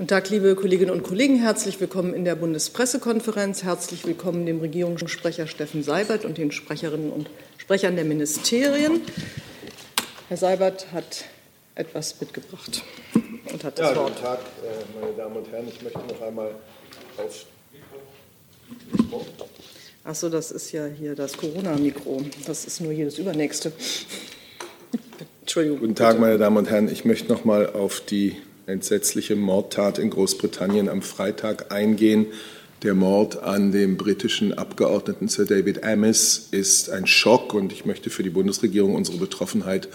Guten Tag, liebe Kolleginnen und Kollegen. Herzlich willkommen in der Bundespressekonferenz. Herzlich willkommen dem Regierungssprecher Steffen Seibert und den Sprecherinnen und Sprechern der Ministerien. Herr Seibert hat etwas mitgebracht und hat das ja, Wort. Guten Tag, äh, meine Damen und Herren. Ich möchte noch einmal auf. Ach so, das ist ja hier das Corona-Mikro. Das ist nur jedes übernächste. Entschuldigung. Guten Tag, bitte. meine Damen und Herren. Ich möchte noch mal auf die entsetzliche Mordtat in Großbritannien am Freitag eingehen. Der Mord an dem britischen Abgeordneten Sir David Amis ist ein Schock und ich möchte für die Bundesregierung unsere Betroffenheit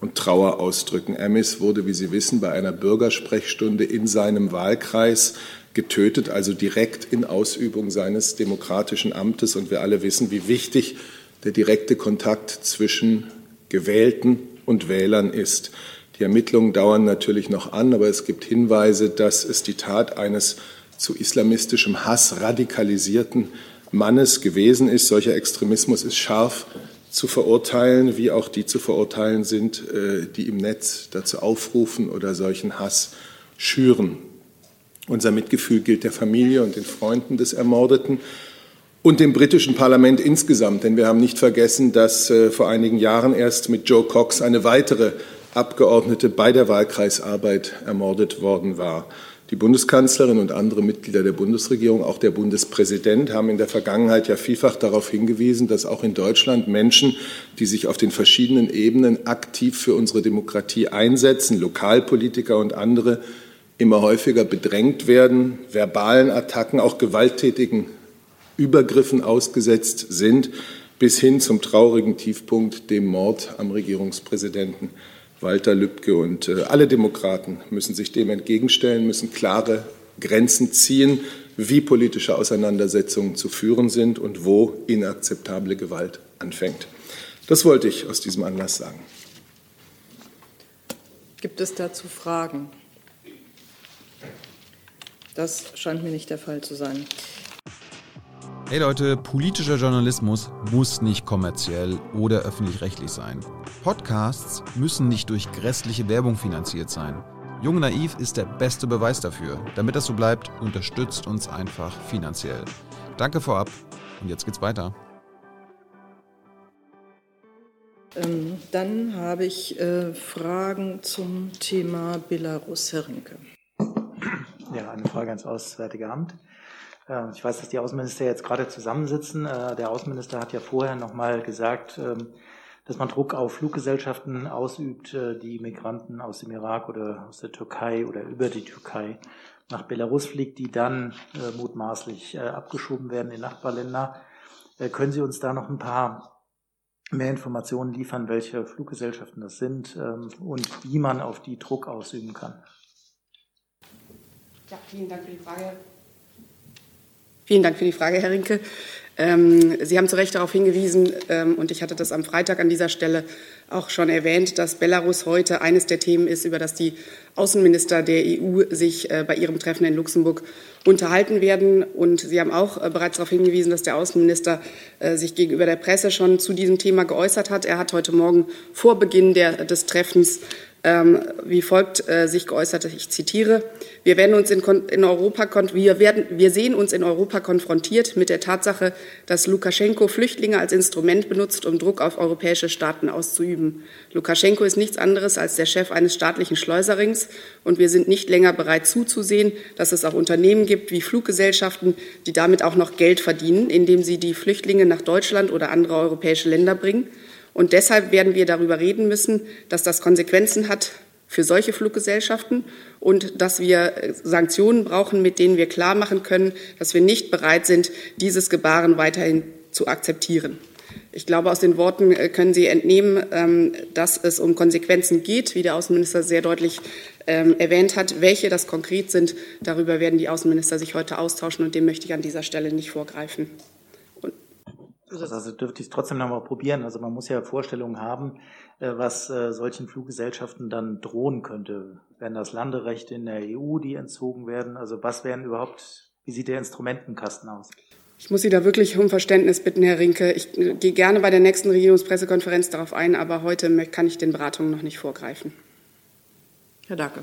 und Trauer ausdrücken. Amis wurde, wie Sie wissen, bei einer Bürgersprechstunde in seinem Wahlkreis getötet, also direkt in Ausübung seines demokratischen Amtes. Und wir alle wissen, wie wichtig der direkte Kontakt zwischen Gewählten und Wählern ist. Die Ermittlungen dauern natürlich noch an, aber es gibt Hinweise, dass es die Tat eines zu islamistischem Hass radikalisierten Mannes gewesen ist. Solcher Extremismus ist scharf zu verurteilen, wie auch die zu verurteilen sind, äh, die im Netz dazu aufrufen oder solchen Hass schüren. Unser Mitgefühl gilt der Familie und den Freunden des Ermordeten und dem britischen Parlament insgesamt, denn wir haben nicht vergessen, dass äh, vor einigen Jahren erst mit Joe Cox eine weitere Abgeordnete bei der Wahlkreisarbeit ermordet worden war. Die Bundeskanzlerin und andere Mitglieder der Bundesregierung, auch der Bundespräsident, haben in der Vergangenheit ja vielfach darauf hingewiesen, dass auch in Deutschland Menschen, die sich auf den verschiedenen Ebenen aktiv für unsere Demokratie einsetzen, Lokalpolitiker und andere, immer häufiger bedrängt werden, verbalen Attacken, auch gewalttätigen Übergriffen ausgesetzt sind, bis hin zum traurigen Tiefpunkt, dem Mord am Regierungspräsidenten Walter Lübcke und äh, alle Demokraten müssen sich dem entgegenstellen, müssen klare Grenzen ziehen, wie politische Auseinandersetzungen zu führen sind und wo inakzeptable Gewalt anfängt. Das wollte ich aus diesem Anlass sagen. Gibt es dazu Fragen? Das scheint mir nicht der Fall zu sein. Hey Leute, politischer Journalismus muss nicht kommerziell oder öffentlich-rechtlich sein. Podcasts müssen nicht durch grässliche Werbung finanziert sein. Jung Naiv ist der beste Beweis dafür. Damit das so bleibt, unterstützt uns einfach finanziell. Danke vorab und jetzt geht's weiter. Ähm, dann habe ich äh, Fragen zum Thema Belarus, Herr Rinke. Ja, eine Frage ans Auswärtige Amt. Ähm, ich weiß, dass die Außenminister jetzt gerade zusammensitzen. Äh, der Außenminister hat ja vorher nochmal gesagt, ähm, dass man Druck auf Fluggesellschaften ausübt, äh, die Migranten aus dem Irak oder aus der Türkei oder über die Türkei nach Belarus fliegt, die dann äh, mutmaßlich abgeschoben werden in Nachbarländer. Können Sie uns da noch ein paar mehr Informationen liefern, welche Fluggesellschaften das sind ähm, und wie man auf die Druck ausüben kann? Ja, vielen Dank für die Frage. Vielen Dank für die Frage, Herr Rinke. Ähm, Sie haben zu Recht darauf hingewiesen, ähm, und ich hatte das am Freitag an dieser Stelle auch schon erwähnt, dass Belarus heute eines der Themen ist, über das die Außenminister der EU sich äh, bei ihrem Treffen in Luxemburg unterhalten werden. Und Sie haben auch äh, bereits darauf hingewiesen, dass der Außenminister äh, sich gegenüber der Presse schon zu diesem Thema geäußert hat. Er hat heute Morgen vor Beginn der, des Treffens ähm, wie folgt äh, sich geäußert, ich zitiere, wir werden uns in, in Europa, wir, werden, wir sehen uns in Europa konfrontiert mit der Tatsache, dass Lukaschenko Flüchtlinge als Instrument benutzt, um Druck auf europäische Staaten auszuüben. Lukaschenko ist nichts anderes als der Chef eines staatlichen Schleuserings und wir sind nicht länger bereit zuzusehen, dass es auch Unternehmen gibt wie Fluggesellschaften, die damit auch noch Geld verdienen, indem sie die Flüchtlinge nach Deutschland oder andere europäische Länder bringen. Und deshalb werden wir darüber reden müssen, dass das Konsequenzen hat für solche Fluggesellschaften und dass wir Sanktionen brauchen, mit denen wir klar machen können, dass wir nicht bereit sind, dieses Gebaren weiterhin zu akzeptieren. Ich glaube, aus den Worten äh, können Sie entnehmen, ähm, dass es um Konsequenzen geht, wie der Außenminister sehr deutlich ähm, erwähnt hat. Welche das konkret sind, darüber werden die Außenminister sich heute austauschen und dem möchte ich an dieser Stelle nicht vorgreifen. Also dürfte ich es trotzdem noch mal probieren. Also man muss ja Vorstellungen haben, äh, was äh, solchen Fluggesellschaften dann drohen könnte. Werden das Landerechte in der EU, die entzogen werden? Also was wären überhaupt, wie sieht der Instrumentenkasten aus? Ich muss Sie da wirklich um Verständnis bitten, Herr Rinke. Ich äh, gehe gerne bei der nächsten Regierungspressekonferenz darauf ein, aber heute kann ich den Beratungen noch nicht vorgreifen. Herr Dacke.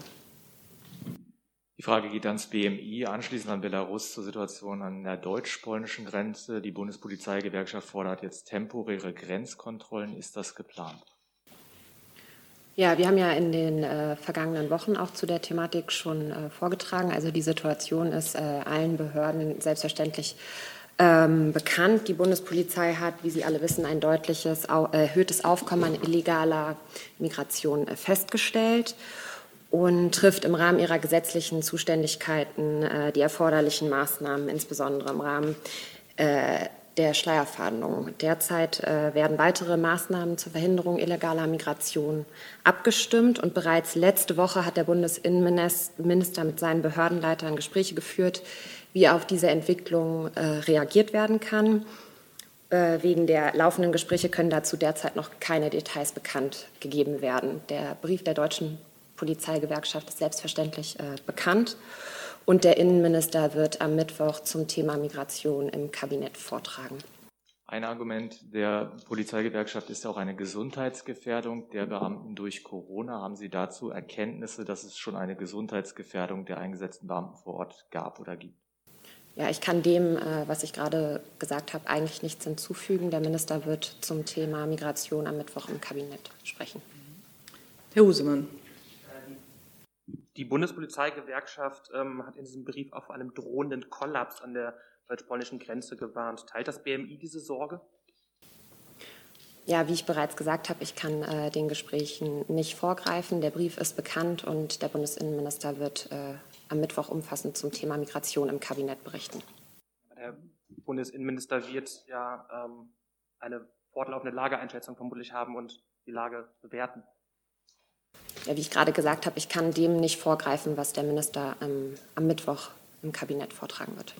Die Frage geht ans BMI, anschließend an Belarus zur Situation an der deutsch-polnischen Grenze. Die Bundespolizeigewerkschaft fordert jetzt temporäre Grenzkontrollen. Ist das geplant? Ja, wir haben ja in den äh, vergangenen Wochen auch zu der Thematik schon äh, vorgetragen. Also die Situation ist äh, allen Behörden selbstverständlich ähm, bekannt. Die Bundespolizei hat, wie Sie alle wissen, ein deutliches erhöhtes Aufkommen an illegaler Migration äh, festgestellt und trifft im Rahmen ihrer gesetzlichen Zuständigkeiten äh, die erforderlichen Maßnahmen, insbesondere im Rahmen äh, der Schleierfahndung. Derzeit äh, werden weitere Maßnahmen zur Verhinderung illegaler Migration abgestimmt und bereits letzte Woche hat der Bundesinnenminister mit seinen Behördenleitern Gespräche geführt, wie auf diese Entwicklung äh, reagiert werden kann. Äh, wegen der laufenden Gespräche können dazu derzeit noch keine Details bekannt gegeben werden. Der Brief der deutschen Polizeigewerkschaft ist selbstverständlich äh, bekannt. Und der Innenminister wird am Mittwoch zum Thema Migration im Kabinett vortragen. Ein Argument der Polizeigewerkschaft ist auch eine Gesundheitsgefährdung der Beamten durch Corona. Haben Sie dazu Erkenntnisse, dass es schon eine Gesundheitsgefährdung der eingesetzten Beamten vor Ort gab oder gibt? Ja, ich kann dem, äh, was ich gerade gesagt habe, eigentlich nichts hinzufügen. Der Minister wird zum Thema Migration am Mittwoch im Kabinett sprechen. Herr Husemann. Die Bundespolizeigewerkschaft ähm, hat in diesem Brief vor einem drohenden Kollaps an der deutsch-polnischen Grenze gewarnt. Teilt das BMI diese Sorge? Ja, wie ich bereits gesagt habe, ich kann äh, den Gesprächen nicht vorgreifen. Der Brief ist bekannt und der Bundesinnenminister wird äh, am Mittwoch umfassend zum Thema Migration im Kabinett berichten. Der Bundesinnenminister wird ja ähm, eine fortlaufende Lageeinschätzung vermutlich haben und die Lage bewerten ja, wie ich gerade gesagt habe, ich kann dem nicht vorgreifen, was der Minister ähm, am Mittwoch im Kabinett vortragen wird.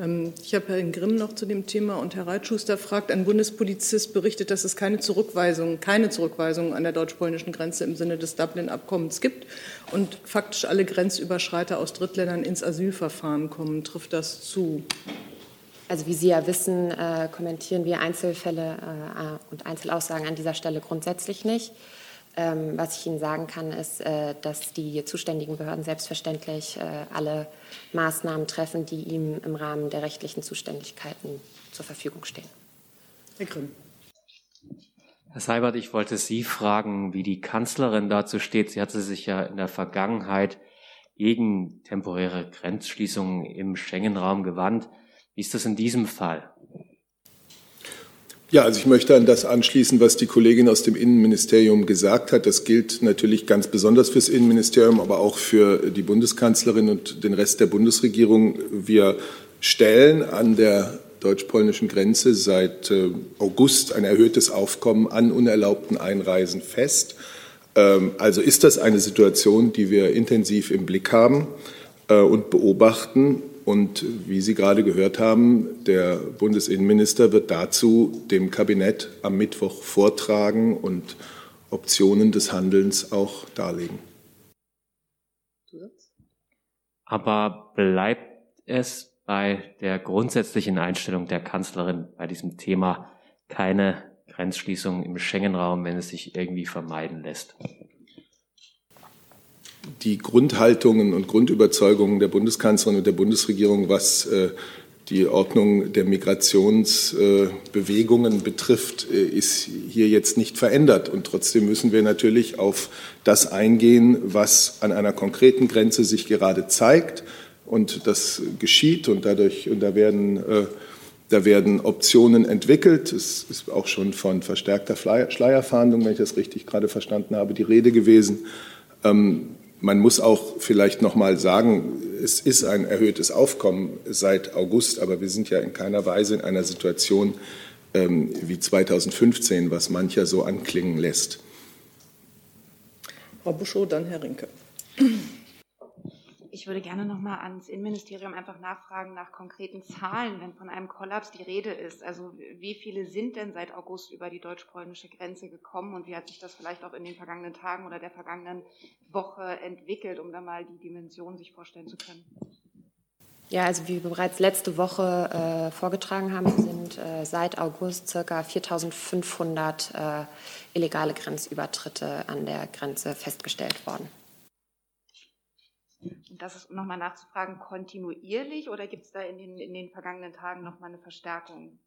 Ähm, ich habe Herrn Grimm noch zu dem Thema und Herr Reitschuster fragt, ein Bundespolizist berichtet, dass es keine Zurückweisung, keine Zurückweisung an der deutsch-polnischen Grenze im Sinne des Dublin-Abkommens gibt und faktisch alle Grenzüberschreiter aus Drittländern ins Asylverfahren kommen. Trifft das zu? Also wie Sie ja wissen, äh, kommentieren wir Einzelfälle äh, und Einzelaussagen an dieser Stelle grundsätzlich nicht. Ähm, was ich Ihnen sagen kann, ist, äh, dass die zuständigen Behörden selbstverständlich äh, alle Maßnahmen treffen, die ihm im Rahmen der rechtlichen Zuständigkeiten zur Verfügung stehen. Herr Grimm. Herr Seibert, ich wollte Sie fragen, wie die Kanzlerin dazu steht. Sie hatte sich ja in der Vergangenheit gegen temporäre Grenzschließungen im Schengen-Raum gewandt. Wie ist das in diesem Fall? Ja, also ich möchte an das anschließen, was die Kollegin aus dem Innenministerium gesagt hat. Das gilt natürlich ganz besonders fürs Innenministerium, aber auch für die Bundeskanzlerin und den Rest der Bundesregierung. Wir stellen an der deutsch-polnischen Grenze seit äh, August ein erhöhtes Aufkommen an unerlaubten Einreisen fest. Ähm, also ist das eine Situation, die wir intensiv im Blick haben äh, und beobachten. Und wie Sie gerade gehört haben, der Bundesinnenminister wird dazu dem Kabinett am Mittwoch vortragen und Optionen des Handelns auch darlegen. Aber bleibt es bei der grundsätzlichen Einstellung der Kanzlerin bei diesem Thema keine Grenzschließung im Schengen-Raum, wenn es sich irgendwie vermeiden lässt? Die Grundhaltungen und Grundüberzeugungen der Bundeskanzlerin und der Bundesregierung, was äh, die Ordnung der Migrationsbewegungen betrifft, äh, ist hier jetzt nicht verändert. Und trotzdem müssen wir natürlich auf das eingehen, was an einer konkreten Grenze sich gerade zeigt. Und das geschieht und dadurch, und da werden, äh, da werden Optionen entwickelt. Es ist auch schon von verstärkter Schleierfahndung, wenn ich das richtig gerade verstanden habe, die Rede gewesen. Ähm, man muss auch vielleicht noch mal sagen, es ist ein erhöhtes Aufkommen seit August, aber wir sind ja in keiner Weise in einer Situation ähm, wie 2015, was mancher so anklingen lässt. Frau Buschow, dann Herr Rinke. Ich würde gerne noch mal ans Innenministerium einfach nachfragen nach konkreten Zahlen, wenn von einem Kollaps die Rede ist. Also wie viele sind denn seit August über die deutsch-polnische Grenze gekommen und wie hat sich das vielleicht auch in den vergangenen Tagen oder der vergangenen Woche entwickelt, um da mal die Dimension sich vorstellen zu können? Ja, also wie wir bereits letzte Woche äh, vorgetragen haben, sind äh, seit August ca. 4.500 äh, illegale Grenzübertritte an der Grenze festgestellt worden. Und das ist, um nochmal nachzufragen, kontinuierlich oder gibt es da in den, in den vergangenen Tagen nochmal eine Verstärkung?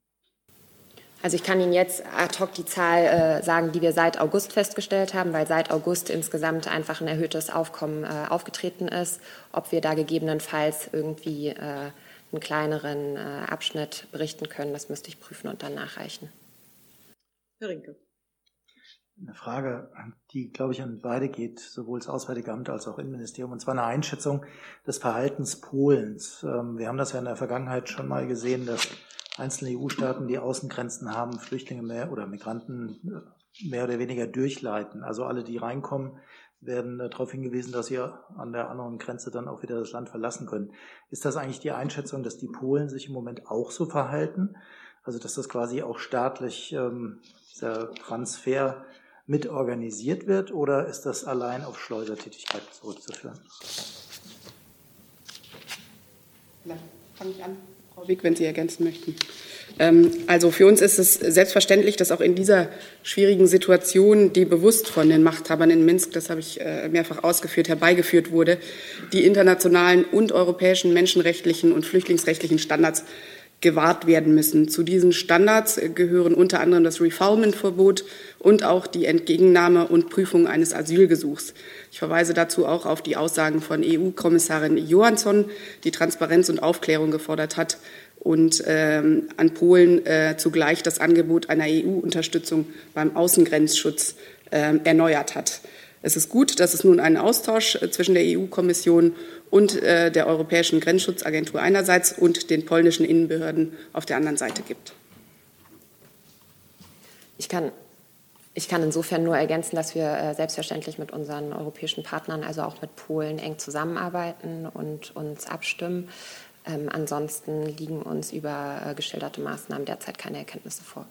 Also ich kann Ihnen jetzt ad hoc die Zahl äh, sagen, die wir seit August festgestellt haben, weil seit August insgesamt einfach ein erhöhtes Aufkommen äh, aufgetreten ist. Ob wir da gegebenenfalls irgendwie äh, einen kleineren äh, Abschnitt berichten können, das müsste ich prüfen und dann nachreichen. Herr Rinke. Eine Frage, die, glaube ich, an beide geht, sowohl das Auswärtige Amt als auch Innenministerium, und zwar eine Einschätzung des Verhaltens Polens. Ähm, wir haben das ja in der Vergangenheit schon mal gesehen, dass einzelne EU-Staaten, die Außengrenzen haben, Flüchtlinge mehr oder Migranten äh, mehr oder weniger durchleiten. Also alle, die reinkommen, werden darauf hingewiesen, dass sie an der anderen Grenze dann auch wieder das Land verlassen können. Ist das eigentlich die Einschätzung, dass die Polen sich im Moment auch so verhalten? Also dass das quasi auch staatlich ähm, dieser Transfer mit organisiert wird oder ist das allein auf Schleusertätigkeit zurückzuführen? Ja, fange ich an. Frau Wick, wenn Sie ergänzen möchten. Ähm, also für uns ist es selbstverständlich, dass auch in dieser schwierigen Situation, die bewusst von den Machthabern in Minsk, das habe ich äh, mehrfach ausgeführt, herbeigeführt wurde, die internationalen und europäischen menschenrechtlichen und flüchtlingsrechtlichen Standards gewahrt werden müssen. Zu diesen Standards gehören unter anderem das Refoulement-Verbot und auch die Entgegennahme und Prüfung eines Asylgesuchs. Ich verweise dazu auch auf die Aussagen von EU-Kommissarin Johansson, die Transparenz und Aufklärung gefordert hat und ähm, an Polen äh, zugleich das Angebot einer EU-Unterstützung beim Außengrenzschutz äh, erneuert hat. Es ist gut, dass es nun einen Austausch äh, zwischen der EU-Kommission und äh, der Europäischen Grenzschutzagentur einerseits und den polnischen Innenbehörden auf der anderen Seite gibt. Ich kann, ich kann insofern nur ergänzen, dass wir äh, selbstverständlich mit unseren europäischen Partnern, also auch mit Polen, eng zusammenarbeiten und uns abstimmen. Ähm, ansonsten liegen uns über geschilderte Maßnahmen derzeit keine Erkenntnisse vor.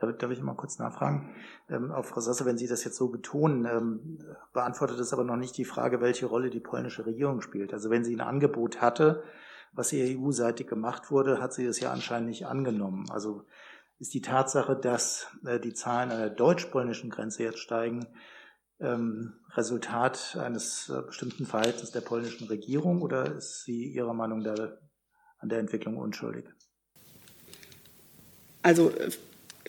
Darf, darf ich mal kurz nachfragen? Ähm, auf Frau Sasse, wenn Sie das jetzt so betonen, ähm, beantwortet es aber noch nicht die Frage, welche Rolle die polnische Regierung spielt. Also wenn sie ein Angebot hatte, was EU-seitig gemacht wurde, hat sie das ja anscheinend nicht angenommen. Also ist die Tatsache, dass äh, die Zahlen an der deutsch-polnischen Grenze jetzt steigen, ähm, Resultat eines äh, bestimmten Verhaltens der polnischen Regierung oder ist sie Ihrer Meinung da an der Entwicklung unschuldig? Also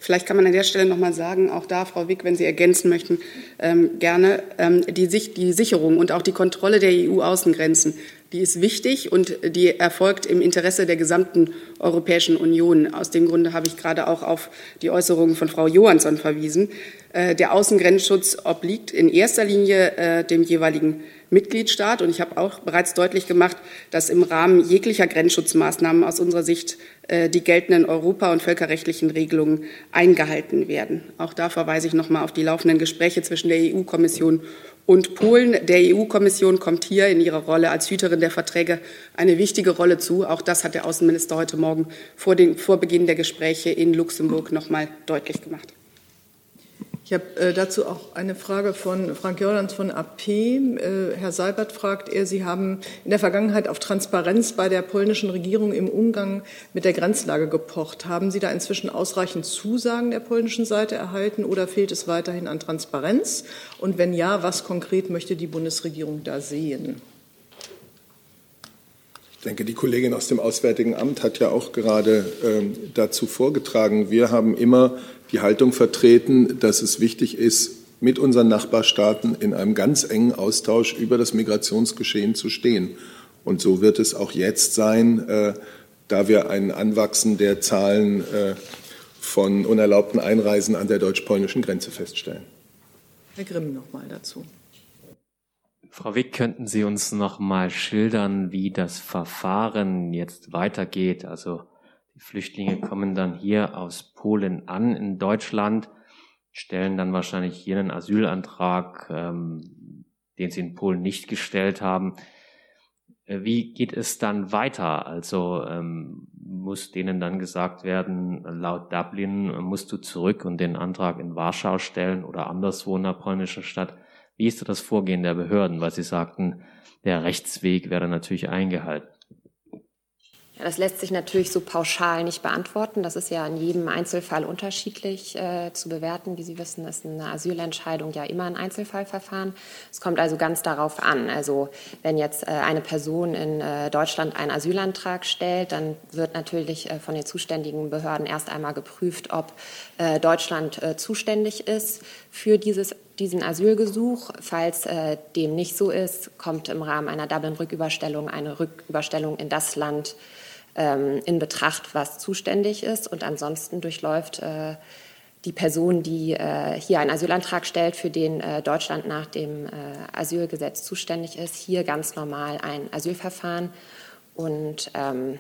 Vielleicht kann man an der Stelle nochmal sagen, auch da, Frau Wick, wenn Sie ergänzen möchten, ähm, gerne, ähm, die, die Sicherung und auch die Kontrolle der EU-Außengrenzen, die ist wichtig und die erfolgt im Interesse der gesamten Europäischen Union. Aus dem Grunde habe ich gerade auch auf die Äußerungen von Frau Johansson verwiesen. Äh, der Außengrenzschutz obliegt in erster Linie äh, dem jeweiligen Mitgliedstaat. Und ich habe auch bereits deutlich gemacht, dass im Rahmen jeglicher Grenzschutzmaßnahmen aus unserer Sicht äh, die geltenden europa- und völkerrechtlichen Regelungen eingehalten werden. Auch da verweise ich noch mal auf die laufenden Gespräche zwischen der EU-Kommission und Polen. Der EU-Kommission kommt hier in ihrer Rolle als Hüterin der Verträge eine wichtige Rolle zu. Auch das hat der Außenminister heute Morgen vor, den, vor Beginn der Gespräche in Luxemburg noch mal deutlich gemacht. Ich habe äh, dazu auch eine Frage von Frank Jordans von AP. Äh, Herr Seibert fragt er, Sie haben in der Vergangenheit auf Transparenz bei der polnischen Regierung im Umgang mit der Grenzlage gepocht. Haben Sie da inzwischen ausreichend Zusagen der polnischen Seite erhalten oder fehlt es weiterhin an Transparenz? Und wenn ja, was konkret möchte die Bundesregierung da sehen? Ich denke, die Kollegin aus dem Auswärtigen Amt hat ja auch gerade ähm, dazu vorgetragen. Wir haben immer die Haltung vertreten, dass es wichtig ist, mit unseren Nachbarstaaten in einem ganz engen Austausch über das Migrationsgeschehen zu stehen. Und so wird es auch jetzt sein, äh, da wir ein Anwachsen der Zahlen äh, von unerlaubten Einreisen an der deutsch-polnischen Grenze feststellen. Herr Grimm noch mal dazu. Frau Wick, könnten Sie uns noch mal schildern, wie das Verfahren jetzt weitergeht? Also Flüchtlinge kommen dann hier aus Polen an in Deutschland, stellen dann wahrscheinlich hier einen Asylantrag, ähm, den sie in Polen nicht gestellt haben. Äh, wie geht es dann weiter? Also ähm, muss denen dann gesagt werden, laut Dublin musst du zurück und den Antrag in Warschau stellen oder anderswo in der polnischen Stadt. Wie ist das Vorgehen der Behörden? Weil sie sagten, der Rechtsweg wäre natürlich eingehalten. Ja, das lässt sich natürlich so pauschal nicht beantworten. Das ist ja in jedem Einzelfall unterschiedlich äh, zu bewerten. Wie Sie wissen, ist eine Asylentscheidung ja immer ein Einzelfallverfahren. Es kommt also ganz darauf an. Also wenn jetzt äh, eine Person in äh, Deutschland einen Asylantrag stellt, dann wird natürlich äh, von den zuständigen Behörden erst einmal geprüft, ob äh, Deutschland äh, zuständig ist für dieses diesen Asylgesuch. Falls äh, dem nicht so ist, kommt im Rahmen einer Dublin-Rücküberstellung eine Rücküberstellung in das Land in Betracht, was zuständig ist. Und ansonsten durchläuft äh, die Person, die äh, hier einen Asylantrag stellt, für den äh, Deutschland nach dem Asylgesetz zuständig ist, hier ganz normal ein Asylverfahren. Und ähm,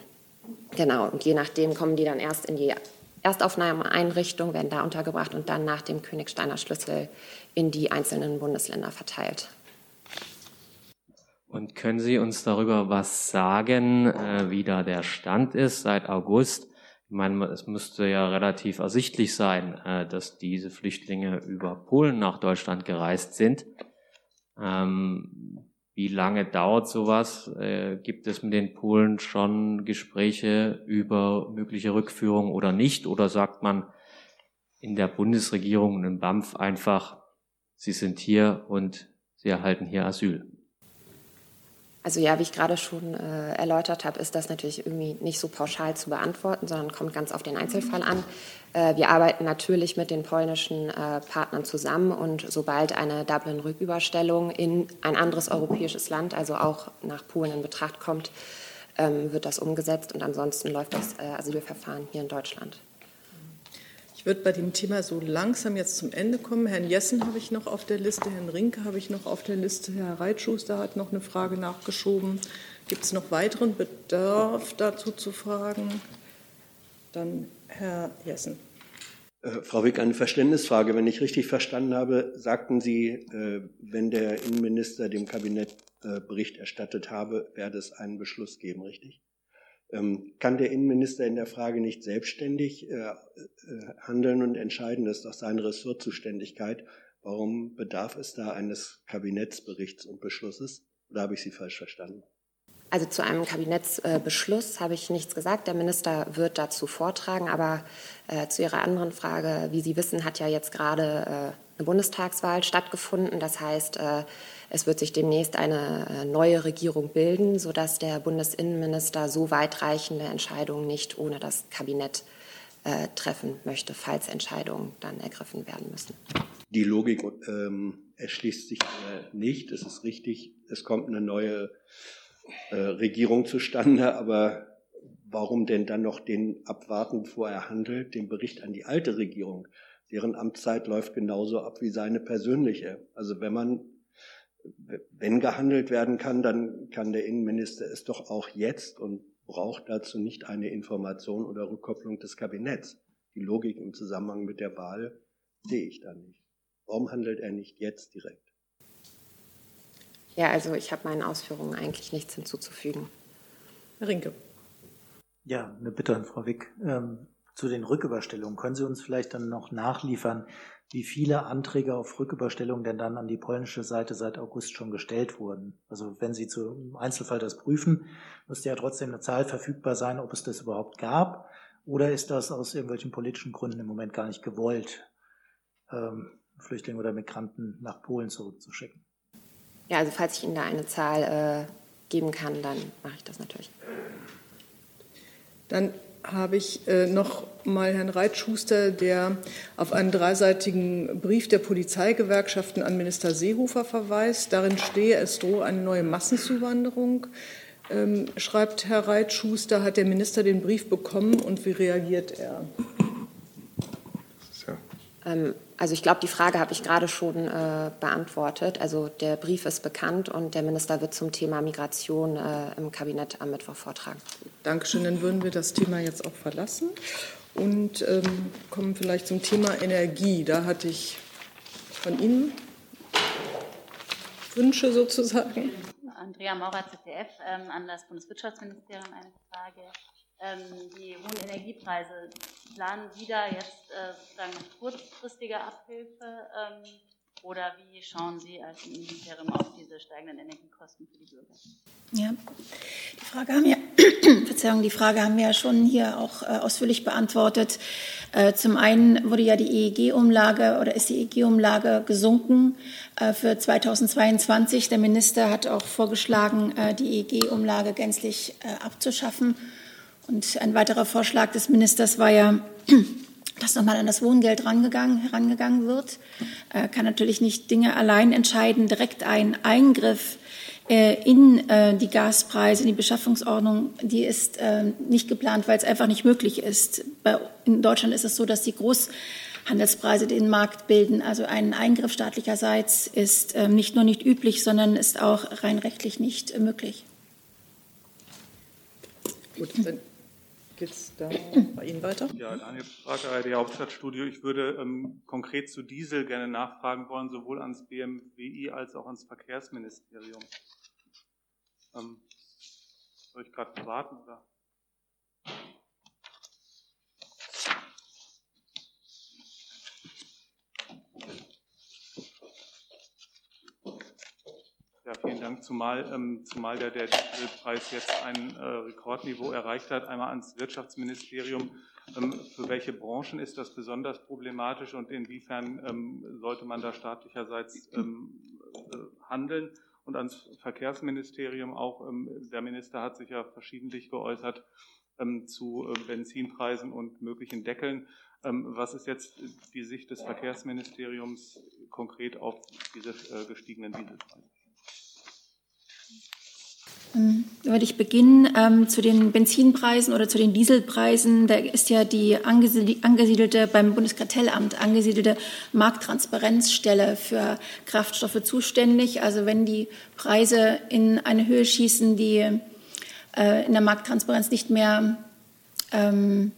genau, und je nachdem kommen die dann erst in die Erstaufnahmeeinrichtung, werden da untergebracht und dann nach dem Königsteiner Schlüssel in die einzelnen Bundesländer verteilt. Und können Sie uns darüber was sagen, äh, wie da der Stand ist seit August? Ich meine, es müsste ja relativ ersichtlich sein, äh, dass diese Flüchtlinge über Polen nach Deutschland gereist sind. Ähm, wie lange dauert sowas? Äh, gibt es mit den Polen schon Gespräche über mögliche Rückführung oder nicht? Oder sagt man in der Bundesregierung und im BAMF einfach, Sie sind hier und Sie erhalten hier Asyl? Also ja, wie ich gerade schon äh, erläutert habe, ist das natürlich irgendwie nicht so pauschal zu beantworten, sondern kommt ganz auf den Einzelfall an. Äh, wir arbeiten natürlich mit den polnischen äh, Partnern zusammen und sobald eine Dublin-Rücküberstellung in ein anderes europäisches Land, also auch nach Polen in Betracht kommt, ähm, wird das umgesetzt und ansonsten läuft das äh, Asylverfahren hier in Deutschland. Ich würde bei dem Thema so langsam jetzt zum Ende kommen. Herrn Jessen habe ich noch auf der Liste, Herrn Rinke habe ich noch auf der Liste, Herr Reitschuster hat noch eine Frage nachgeschoben. Gibt es noch weiteren Bedarf dazu zu fragen? Dann Herr Jessen. Äh, Frau Wick, eine Verständnisfrage. Wenn ich richtig verstanden habe, sagten Sie, äh, wenn der Innenminister dem Kabinett äh, Bericht erstattet habe, werde es einen Beschluss geben, richtig? Ähm, kann der Innenminister in der Frage nicht selbstständig äh, äh, handeln und entscheiden? Das ist doch seine Ressortzuständigkeit. Warum bedarf es da eines Kabinettsberichts und Beschlusses? Oder habe ich Sie falsch verstanden? Also zu einem Kabinettsbeschluss habe ich nichts gesagt. Der Minister wird dazu vortragen. Aber äh, zu Ihrer anderen Frage, wie Sie wissen, hat ja jetzt gerade Bundestagswahl stattgefunden. Das heißt, äh, es wird sich demnächst eine äh, neue Regierung bilden, sodass der Bundesinnenminister so weitreichende Entscheidungen nicht ohne das Kabinett äh, treffen möchte, falls Entscheidungen dann ergriffen werden müssen. Die Logik ähm, erschließt sich nicht. Es ist richtig, es kommt eine neue äh, Regierung zustande, aber warum denn dann noch den abwarten, bevor er handelt, den Bericht an die alte Regierung? Deren Amtszeit läuft genauso ab wie seine persönliche. Also wenn man wenn gehandelt werden kann, dann kann der Innenminister es doch auch jetzt und braucht dazu nicht eine Information oder Rückkopplung des Kabinetts. Die Logik im Zusammenhang mit der Wahl sehe ich da nicht. Warum handelt er nicht jetzt direkt? Ja, also ich habe meinen Ausführungen eigentlich nichts hinzuzufügen. Herr Rinke. Ja, eine Bitte an Frau Wick. Ähm, zu den Rücküberstellungen. Können Sie uns vielleicht dann noch nachliefern, wie viele Anträge auf Rücküberstellung denn dann an die polnische Seite seit August schon gestellt wurden. Also wenn Sie zum Einzelfall das prüfen, müsste ja trotzdem eine Zahl verfügbar sein, ob es das überhaupt gab. Oder ist das aus irgendwelchen politischen Gründen im Moment gar nicht gewollt, ähm, Flüchtlinge oder Migranten nach Polen zurückzuschicken? Ja, also falls ich Ihnen da eine Zahl äh, geben kann, dann mache ich das natürlich. Dann habe ich äh, noch mal Herrn Reitschuster, der auf einen dreiseitigen Brief der Polizeigewerkschaften an Minister Seehofer verweist. Darin stehe, es drohe eine neue Massenzuwanderung. Ähm, schreibt Herr Reitschuster, hat der Minister den Brief bekommen und wie reagiert er? Ähm, also ich glaube, die Frage habe ich gerade schon äh, beantwortet. Also der Brief ist bekannt und der Minister wird zum Thema Migration äh, im Kabinett am Mittwoch vortragen. Dankeschön. Dann würden wir das Thema jetzt auch verlassen und ähm, kommen vielleicht zum Thema Energie. Da hatte ich von Ihnen Wünsche sozusagen. Andrea Maurer, ZDF, ähm, an das Bundeswirtschaftsministerium eine Frage ähm, die hohen Energiepreise. Planen Sie da jetzt äh, sozusagen kurzfristige Abhilfe ähm, oder wie schauen Sie als Ministerium auf diese steigenden Energiekosten für die Bürger? Ja, die Frage haben wir, Verzeihung, die Frage haben wir ja schon hier auch äh, ausführlich beantwortet. Äh, zum einen wurde ja die EEG-Umlage oder ist die EEG-Umlage gesunken äh, für 2022. Der Minister hat auch vorgeschlagen, äh, die EEG-Umlage gänzlich äh, abzuschaffen. Und ein weiterer Vorschlag des Ministers war ja, dass nochmal an das Wohngeld rangegangen, herangegangen wird. Äh, kann natürlich nicht Dinge allein entscheiden. Direkt ein Eingriff äh, in äh, die Gaspreise, in die Beschaffungsordnung, die ist äh, nicht geplant, weil es einfach nicht möglich ist. in Deutschland ist es so, dass die Großhandelspreise den Markt bilden. Also ein Eingriff staatlicherseits ist nicht nur nicht üblich, sondern ist auch rein rechtlich nicht möglich. Gut, dann geht es da bei Ihnen weiter. Ja, Daniel Prager, die Hauptstadtstudio. Ich würde ähm, konkret zu Diesel gerne nachfragen wollen, sowohl ans BMWI als auch ans Verkehrsministerium. Ähm, soll ich gerade warten oder? Ja, vielen Dank. Zumal, ähm, zumal der, der Dieselpreis jetzt ein äh, Rekordniveau erreicht hat. Einmal ans Wirtschaftsministerium. Ähm, für welche Branchen ist das besonders problematisch und inwiefern ähm, sollte man da staatlicherseits ähm, äh, handeln? und ans Verkehrsministerium auch. Ähm, der Minister hat sich ja verschiedentlich geäußert ähm, zu äh, Benzinpreisen und möglichen Deckeln. Was ist jetzt die Sicht des Verkehrsministeriums konkret auf diese äh, gestiegenen Dieselpreise? Ähm, würde ich beginnen ähm, zu den Benzinpreisen oder zu den Dieselpreisen. Da ist ja die angesiedelte, beim Bundeskartellamt angesiedelte Markttransparenzstelle für Kraftstoffe zuständig. Also wenn die Preise in eine Höhe schießen, die äh, in der Markttransparenz nicht mehr ähm,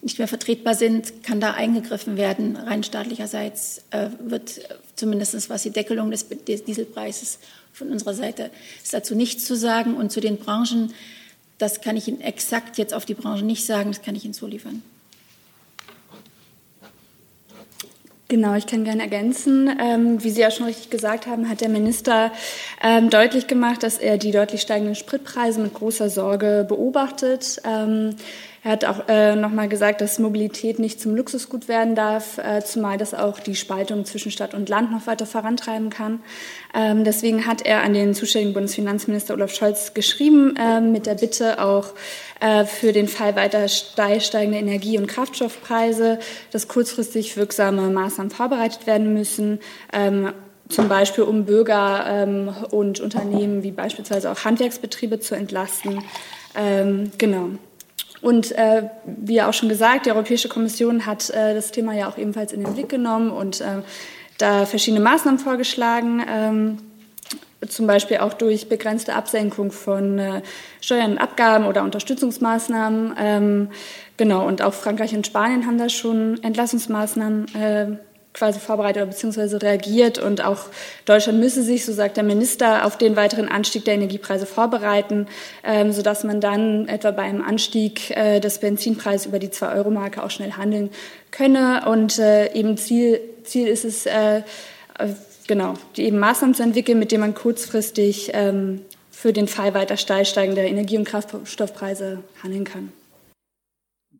nicht mehr vertretbar sind, kann da eingegriffen werden. Rein staatlicherseits äh, wird zumindest was die Deckelung des, Dieselpreises von unserer Seite ist dazu nichts zu sagen. Und zu den Branchen, das kann ich Ihnen exakt jetzt auf die Branche nicht sagen, das kann ich Ihnen zuliefern. Genau, ich kann gerne ergänzen. Ähm, wie Sie ja schon richtig gesagt haben, hat der Minister ähm, deutlich gemacht, dass er die deutlich steigenden Spritpreise mit großer Sorge beobachtet. Ähm, er hat auch äh, nochmal gesagt, dass Mobilität nicht zum Luxusgut werden darf, äh, zumal das auch die Spaltung zwischen Stadt und Land noch weiter vorantreiben kann. Ähm, deswegen hat er an den zuständigen Bundesfinanzminister Olaf Scholz geschrieben, äh, mit der Bitte auch äh, für den Fall weiter steigende Energie- und Kraftstoffpreise, dass kurzfristig wirksame Maßnahmen vorbereitet werden müssen. Ähm, zum Beispiel um Bürger ähm, und Unternehmen wie beispielsweise auch Handwerksbetriebe zu entlasten. Ähm, genau. Und äh, wie auch schon gesagt, die Europäische Kommission hat äh, das Thema ja auch ebenfalls in den Blick genommen und äh, da verschiedene Maßnahmen vorgeschlagen, ähm, zum Beispiel auch durch begrenzte Absenkung von äh, Steuern und Abgaben oder Unterstützungsmaßnahmen. Ähm, genau, und auch Frankreich und Spanien haben da schon Entlassungsmaßnahmen äh, quasi vorbereitet oder beziehungsweise reagiert. Und auch Deutschland müsse sich, so sagt der Minister, auf den weiteren Anstieg der Energiepreise vorbereiten, ähm, sodass man dann etwa bei einem Anstieg äh, des Benzinpreises über die 2-Euro-Marke auch schnell handeln könne. Und äh, eben Ziel, Ziel ist es, äh, äh genau, die eben Maßnahmen zu entwickeln, mit denen man kurzfristig ähm, für den Fall weiter steigender Energie- und Kraftstoffpreise handeln kann.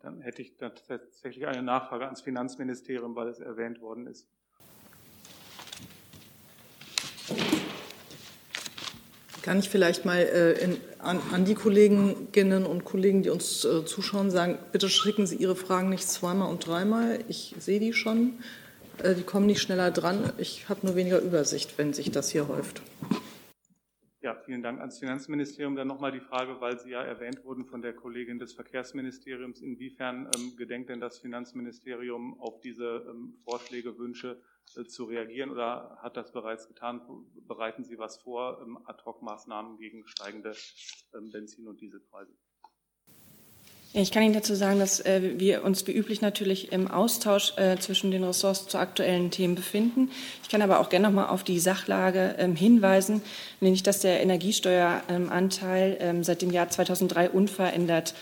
Dann hätte ich tatsächlich eine Nachfrage ans Finanzministerium, weil es erwähnt worden ist. Kann ich vielleicht mal äh, in, an, an, die Kolleginnen und Kollegen, die uns äh, zuschauen, sagen, bitte schicken Sie Ihre Fragen nicht zweimal und dreimal. Ich sehe die schon. Äh, die kommen nicht schneller dran. Ich habe nur weniger Übersicht, wenn sich das hier häuft. Ja, vielen Dank ans Finanzministerium. Dann nochmal die Frage, weil Sie ja erwähnt wurden von der Kollegin des Verkehrsministeriums. Inwiefern ähm, gedenkt denn das Finanzministerium auf diese ähm, Vorschläge, Wünsche äh, zu reagieren oder hat das bereits getan? Bereiten Sie was vor, ähm, Ad-Hoc-Maßnahmen gegen steigende ähm, Benzin- und Dieselpreise? Ich kann Ihnen dazu sagen, dass äh, wir uns wie üblich natürlich im Austausch äh, zwischen den Ressorts zu aktuellen Themen befinden. Ich kann aber auch gerne noch mal auf die Sachlage ähm, hinweisen, nämlich dass der Energiesteueranteil ähm, seit dem Jahr 2003 unverändert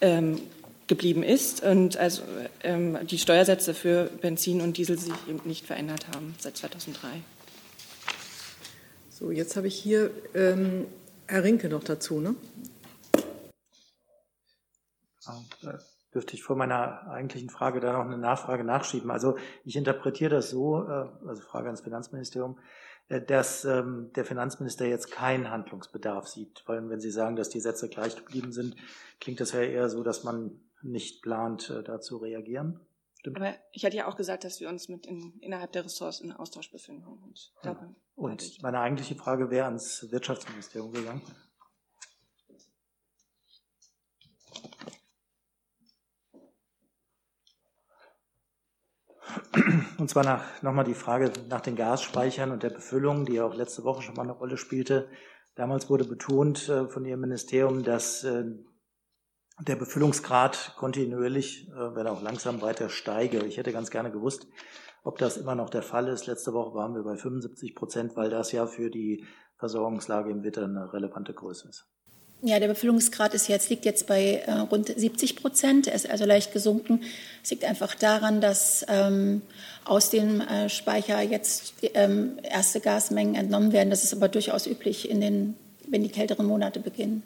ähm, geblieben ist und also ähm, die Steuersätze für Benzin und Diesel sich eben nicht verändert haben seit 2003. So, jetzt habe ich hier ähm, Herr Rinke noch dazu, ne? Ja, dürfte ich vor meiner eigentlichen Frage da noch eine Nachfrage nachschieben. Also ich interpretiere das so, äh, also Frage ans Finanzministerium, äh, dass ähm, der Finanzminister jetzt keinen Handlungsbedarf sieht. Weil wenn Sie sagen, dass die Sätze gleich geblieben sind, klingt das ja eher so, dass man nicht plant, äh, da zu reagieren. Stimmt. Aber ich hatte ja auch gesagt, dass wir uns mit in, innerhalb der Ressorts in Austausch befinden. Und, ja. und meine eigentliche Frage wäre ans Wirtschaftsministerium gegangen. Und zwar nach, nochmal die Frage nach den Gasspeichern und der Befüllung, die ja auch letzte Woche schon mal eine Rolle spielte. Damals wurde betont äh, von Ihrem Ministerium, dass äh, der Befüllungsgrad kontinuierlich, äh, wenn auch langsam weiter steige. Ich hätte ganz gerne gewusst, ob das immer noch der Fall ist. Letzte Woche waren wir bei 75 Prozent, weil das ja für die Versorgungslage im Winter eine relevante Größe ist. Ja, der Befüllungsgrad ist jetzt, liegt jetzt bei äh, rund 70 Prozent. Er ist also leicht gesunken. Es liegt einfach daran, dass ähm, aus dem äh, Speicher jetzt ähm, erste Gasmengen entnommen werden. Das ist aber durchaus üblich, in den, wenn die kälteren Monate beginnen.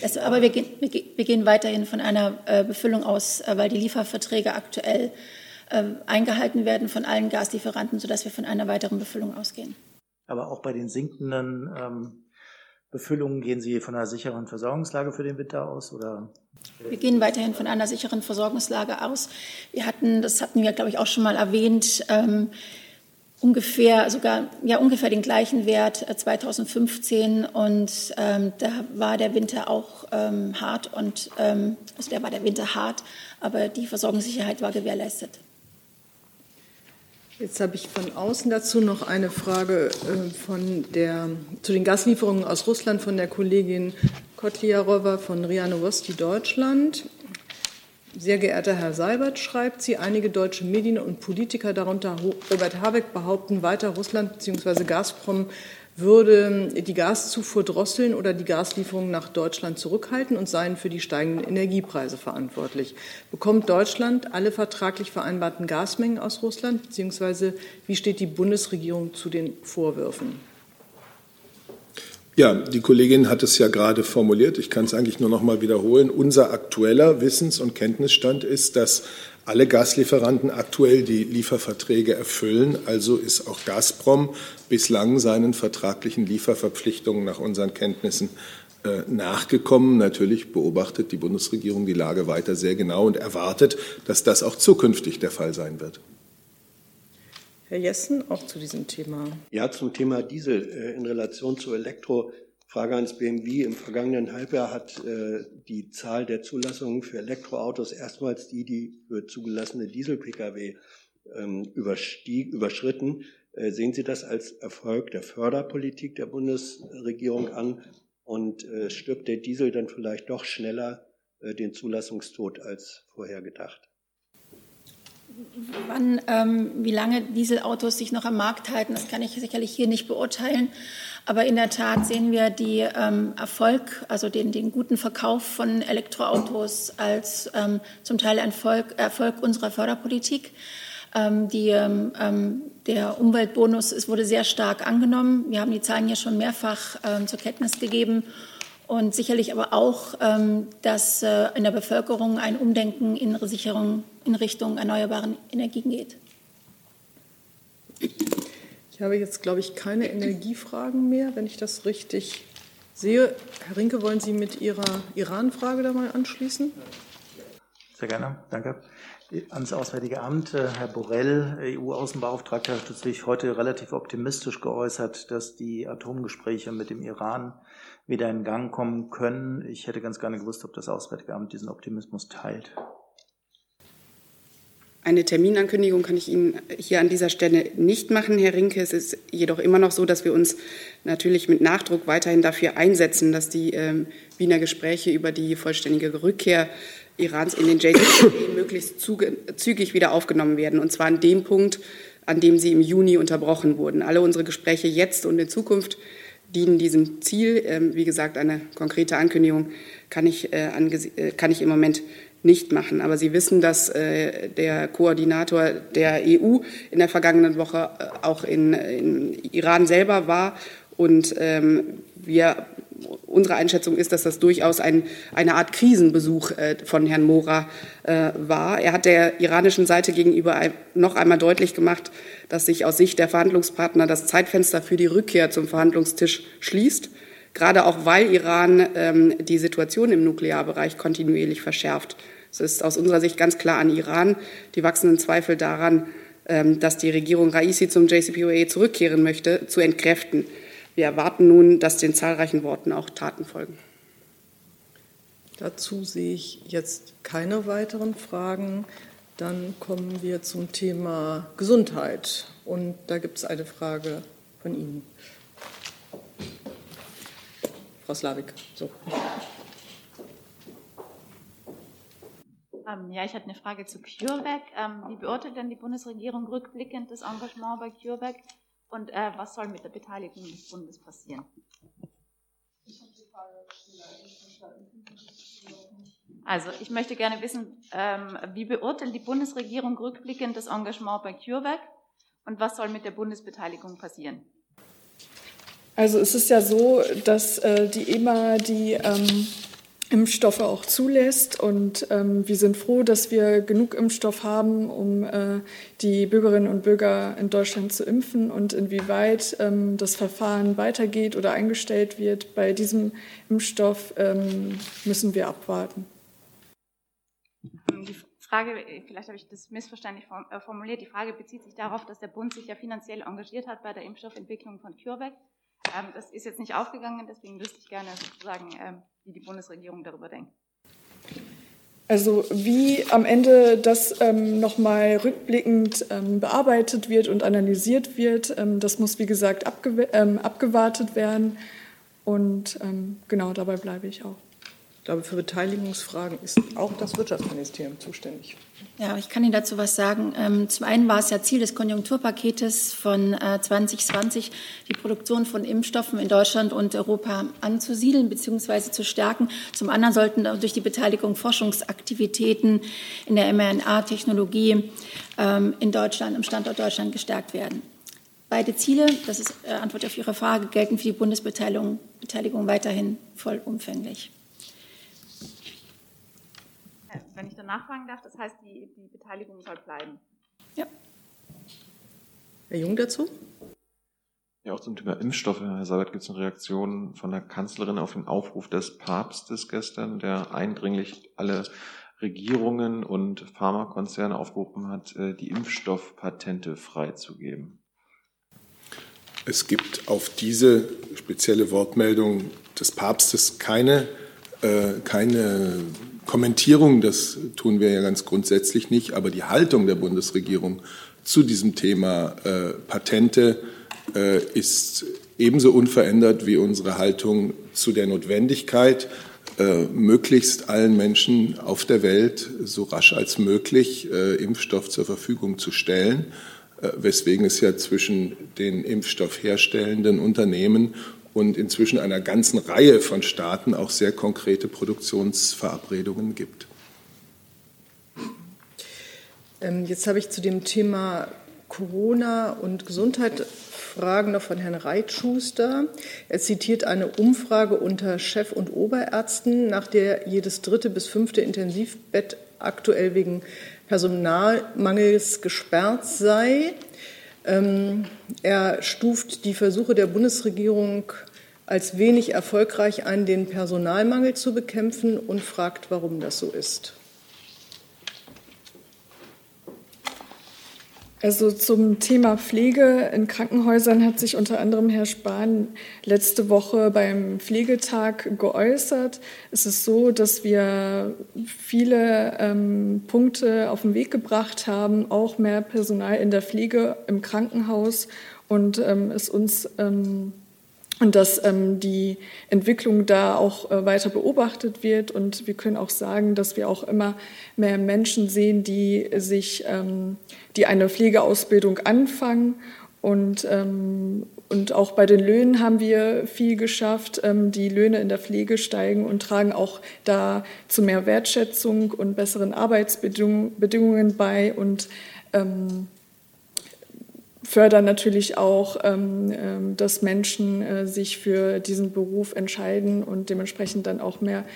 Das, aber wir gehen, wir gehen, weiterhin von einer äh, Befüllung aus, äh, weil die Lieferverträge aktuell äh, eingehalten werden von allen Gaslieferanten, sodass wir von einer weiteren Befüllung ausgehen. Aber auch bei den sinkenden ähm Befüllungen gehen Sie von einer sicheren Versorgungslage für den Winter aus oder? Wir gehen weiterhin von einer sicheren Versorgungslage aus. Wir hatten, das hatten wir, glaube ich, auch schon mal erwähnt, ähm, ungefähr sogar ja ungefähr den gleichen Wert 2015 äh, und ähm, da war der Winter auch ähm, hart und ähm, also der war der Winter hart, aber die Versorgungssicherheit war gewährleistet. Jetzt habe ich von außen dazu noch eine Frage äh, von der, zu den Gaslieferungen aus Russland von der Kollegin Kotliarowa von RIA Novosti Deutschland. Sehr geehrter Herr Seibert, schreibt sie, einige deutsche Medien und Politiker, darunter Robert Habeck, behaupten weiter, Russland bzw. Gazprom würde die Gaszufuhr drosseln oder die Gaslieferungen nach Deutschland zurückhalten und seien für die steigenden Energiepreise verantwortlich. Bekommt Deutschland alle vertraglich vereinbarten Gasmengen aus Russland, beziehungsweise wie steht die Bundesregierung zu den Vorwürfen? Ja, die Kollegin hat es ja gerade formuliert. Ich kann es eigentlich nur noch mal wiederholen. Unser aktueller Wissens- und Kenntnisstand ist, dass alle Gaslieferanten aktuell die Lieferverträge erfüllen. Also ist auch Gazprom bislang seinen vertraglichen Lieferverpflichtungen nach unseren Kenntnissen äh, nachgekommen. Natürlich beobachtet die Bundesregierung die Lage weiter sehr genau und erwartet, dass das auch zukünftig der Fall sein wird. Herr Jessen, auch zu diesem Thema. Ja, zum Thema Diesel äh, in Relation zu Elektro Frage ans BMW. Im vergangenen Halbjahr hat äh, die Zahl der Zulassungen für Elektroautos erstmals die, die für zugelassene Diesel-Pkw ähm, überschritten. Äh, sehen Sie das als Erfolg der Förderpolitik der Bundesregierung an? Und äh, stirbt der Diesel dann vielleicht doch schneller äh, den Zulassungstod als vorher gedacht? Wann, ähm, wie lange Dieselautos sich noch am Markt halten, das kann ich sicherlich hier nicht beurteilen. Aber in der Tat sehen wir die ähm, Erfolg, also den, den guten Verkauf von Elektroautos als ähm, zum Teil Erfolg, Erfolg unserer Förderpolitik. Ähm, die, ähm, ähm, der Umweltbonus es wurde sehr stark angenommen. Wir haben die Zahlen ja schon mehrfach ähm, zur Kenntnis gegeben. Und sicherlich aber auch, ähm, dass äh, in der Bevölkerung ein Umdenken in, Sicherung, in Richtung erneuerbaren Energien geht. Ich habe jetzt, glaube ich, keine Energiefragen mehr, wenn ich das richtig sehe. Herr Rinke, wollen Sie mit Ihrer Iran-Frage da mal anschließen? Sehr gerne, danke. Ans Auswärtige Amt, äh, Herr Borrell, EU-Außenbeauftragter, hat sich heute relativ optimistisch geäußert, dass die Atomgespräche mit dem Iran wieder in Gang kommen können. Ich hätte ganz gerne gewusst, ob das Auswärtige Amt diesen Optimismus teilt. Eine Terminankündigung kann ich Ihnen hier an dieser Stelle nicht machen, Herr Rinke. Es ist jedoch immer noch so, dass wir uns natürlich mit Nachdruck weiterhin dafür einsetzen, dass die ähm, Wiener Gespräche über die vollständige Rückkehr Irans in den JCPOA möglichst zügig wieder aufgenommen werden. Und zwar an dem Punkt, an dem sie im Juni unterbrochen wurden. Alle unsere Gespräche jetzt und in Zukunft dienen diesem Ziel. Ähm, wie gesagt, eine konkrete Ankündigung kann ich, äh, äh, kann ich im Moment nicht machen. Aber Sie wissen, dass äh, der Koordinator der EU in der vergangenen Woche äh, auch in, in Iran selber war und ähm, wir unsere Einschätzung ist, dass das durchaus ein, eine Art Krisenbesuch äh, von Herrn Mora äh, war. Er hat der iranischen Seite gegenüber noch einmal deutlich gemacht, dass sich aus Sicht der Verhandlungspartner das Zeitfenster für die Rückkehr zum Verhandlungstisch schließt, gerade auch weil Iran ähm, die Situation im Nuklearbereich kontinuierlich verschärft. Es ist aus unserer Sicht ganz klar an Iran die wachsenden Zweifel daran, ähm, dass die Regierung Raisi zum JCPOA zurückkehren möchte, zu entkräften. Wir erwarten nun, dass den zahlreichen Worten auch Taten folgen. Dazu sehe ich jetzt keine weiteren Fragen. Dann kommen wir zum Thema Gesundheit. Und da gibt es eine Frage von Ihnen. Frau Slavik. So. Ähm, ja, ich hatte eine Frage zu CureVac. Ähm, wie beurteilt denn die Bundesregierung rückblickend das Engagement bei CureVac und äh, was soll mit der Beteiligung des Bundes passieren? Also ich möchte gerne wissen, ähm, wie beurteilt die Bundesregierung rückblickend das Engagement bei CureVac und was soll mit der Bundesbeteiligung passieren? Also es ist ja so, dass äh, die EMA die ähm, Impfstoffe auch zulässt. Und ähm, wir sind froh, dass wir genug Impfstoff haben, um äh, die Bürgerinnen und Bürger in Deutschland zu impfen. Und inwieweit ähm, das Verfahren weitergeht oder eingestellt wird bei diesem Impfstoff, ähm, müssen wir abwarten. Die Frage, vielleicht habe ich das missverständlich äh, formuliert, die Frage bezieht sich darauf, dass der Bund sich ja finanziell engagiert hat bei der Impfstoffentwicklung von CureVac. Ähm, das ist jetzt nicht aufgegangen, deswegen wüsste ich gerne sozusagen, ähm, wie die Bundesregierung darüber denkt. Also wie am Ende das ähm, nochmal rückblickend ähm, bearbeitet wird und analysiert wird, ähm, das muss wie gesagt abge ähm, abgewartet werden. Und ähm, genau dabei bleibe ich auch. Ich glaube, für Beteiligungsfragen ist auch das Wirtschaftsministerium zuständig. Ja, ich kann Ihnen dazu was sagen. Ähm, zum einen war es ja Ziel des Konjunkturpaketes von 2020, äh, die Produktion von Impfstoffen in Deutschland und Europa anzusiedeln bzw. zu stärken. Zum anderen sollten durch die Beteiligung Forschungsaktivitäten in der mRNA-Technologie ähm, in Deutschland, im Standort Deutschland gestärkt werden. Beide Ziele, das ist äh, Antwort auf Ihre Frage, gelten für die Bundesbeteiligung Beteiligung weiterhin vollumfänglich wenn ich danach fragen darf, das heißt, die, die Beteiligung soll bleiben. Ja. Herr Jung dazu? Ja, auch zum Thema Impfstoffe, Herr Sabat, gibt es eine Reaktion von der Kanzlerin auf den Aufruf des Papstes gestern, der eindringlich alle Regierungen und Pharmakonzerne aufgerufen hat, äh, die Impfstoffpatente freizugeben. Es gibt auf diese spezielle Wortmeldung des Papstes keine, äh, keine Kommentierung, das tun wir ja ganz grundsätzlich nicht, aber die Haltung der Bundesregierung zu diesem Thema äh, Patente äh, ist ebenso unverändert wie unsere Haltung zu der Notwendigkeit, äh, möglichst allen Menschen auf der Welt so rasch als möglich äh, Impfstoff zur Verfügung zu stellen, äh, weswegen es ja zwischen den Impfstoffherstellenden Unternehmen und inzwischen einer ganzen Reihe von Staaten auch sehr konkrete Produktionsverabredungen gibt. Ähm, jetzt habe ich zu dem Thema Corona und Gesundheit Fragen noch von Herrn Reitschuster. Er zitiert eine Umfrage unter Chef- und Oberärzten, nach der jedes dritte bis fünfte Intensivbett aktuell wegen Personalmangels gesperrt sei. Ähm, er stuft die Versuche der Bundesregierung als wenig erfolgreich ein, den Personalmangel zu bekämpfen und fragt, warum das so ist. Also zum Thema Pflege in Krankenhäusern hat sich unter anderem Herr Spahn letzte Woche beim Pflegetag geäußert. Es ist so, dass wir viele ähm, Punkte auf den Weg gebracht haben, auch mehr Personal in der Pflege im Krankenhaus und ähm, es uns ähm, und dass ähm, die Entwicklung da auch äh, weiter beobachtet wird. Und wir können auch sagen, dass wir auch immer mehr Menschen sehen, die sich, ähm, die eine Pflegeausbildung anfangen. Und, ähm, und auch bei den Löhnen haben wir viel geschafft. Ähm, die Löhne in der Pflege steigen und tragen auch da zu mehr Wertschätzung und besseren Arbeitsbedingungen bei. Und ähm, fördern natürlich auch, ähm, ähm, dass Menschen äh, sich für diesen Beruf entscheiden und dementsprechend dann auch mehr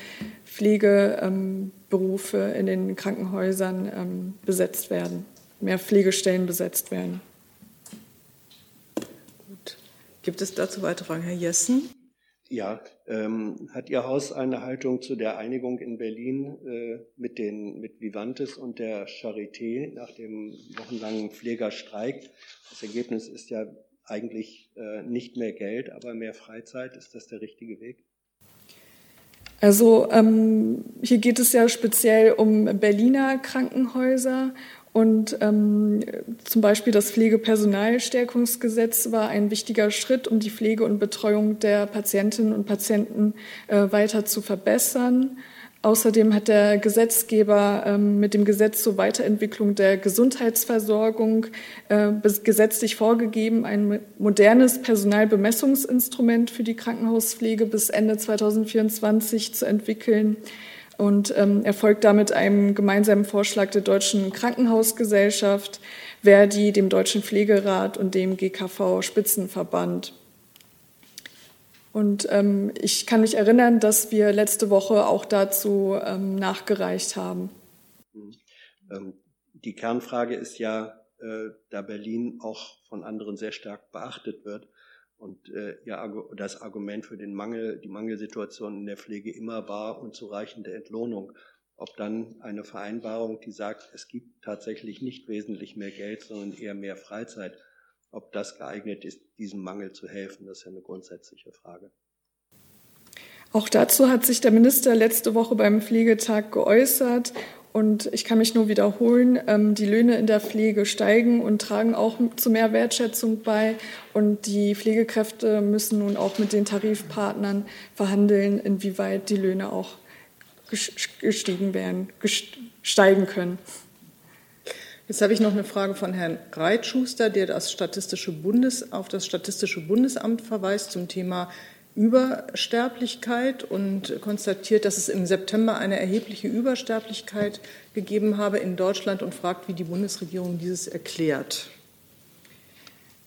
Pflegeberufe in den Krankenhäusern besetzt werden, mehr Pflegestellen besetzt werden. Gut. Gibt es dazu weitere Fragen, Herr Jessen? Ja, ähm, hat Ihr Haus eine Haltung zu der Einigung in Berlin äh, mit, den, mit Vivantes und der Charité nach dem wochenlangen Pflegerstreik? Das Ergebnis ist ja eigentlich äh, nicht mehr Geld, aber mehr Freizeit. Ist das der richtige Weg? Also ähm, hier geht es ja speziell um Berliner Krankenhäuser und ähm, zum Beispiel das Pflegepersonalstärkungsgesetz war ein wichtiger Schritt, um die Pflege und Betreuung der Patientinnen und Patienten äh, weiter zu verbessern. Außerdem hat der Gesetzgeber ähm, mit dem Gesetz zur Weiterentwicklung der Gesundheitsversorgung äh, gesetzlich vorgegeben, ein modernes Personalbemessungsinstrument für die Krankenhauspflege bis Ende 2024 zu entwickeln und ähm, erfolgt damit einem gemeinsamen Vorschlag der Deutschen Krankenhausgesellschaft, Verdi, dem Deutschen Pflegerat und dem GKV Spitzenverband. Und ähm, ich kann mich erinnern, dass wir letzte Woche auch dazu ähm, nachgereicht haben. Ähm, die Kernfrage ist ja, äh, da Berlin auch von anderen sehr stark beachtet wird, und äh, ja, das Argument für den Mangel, die Mangelsituation in der Pflege immer war unzureichende Entlohnung. Ob dann eine Vereinbarung, die sagt, es gibt tatsächlich nicht wesentlich mehr Geld, sondern eher mehr Freizeit, ob das geeignet ist, diesem Mangel zu helfen, das ist ja eine grundsätzliche Frage. Auch dazu hat sich der Minister letzte Woche beim Pflegetag geäußert und ich kann mich nur wiederholen, ähm, die Löhne in der Pflege steigen und tragen auch zu mehr Wertschätzung bei. Und die Pflegekräfte müssen nun auch mit den Tarifpartnern verhandeln, inwieweit die Löhne auch gestiegen werden, steigen können. Jetzt habe ich noch eine Frage von Herrn Reitschuster, der das Statistische Bundes, auf das Statistische Bundesamt verweist zum Thema Übersterblichkeit und konstatiert, dass es im September eine erhebliche Übersterblichkeit gegeben habe in Deutschland und fragt, wie die Bundesregierung dieses erklärt.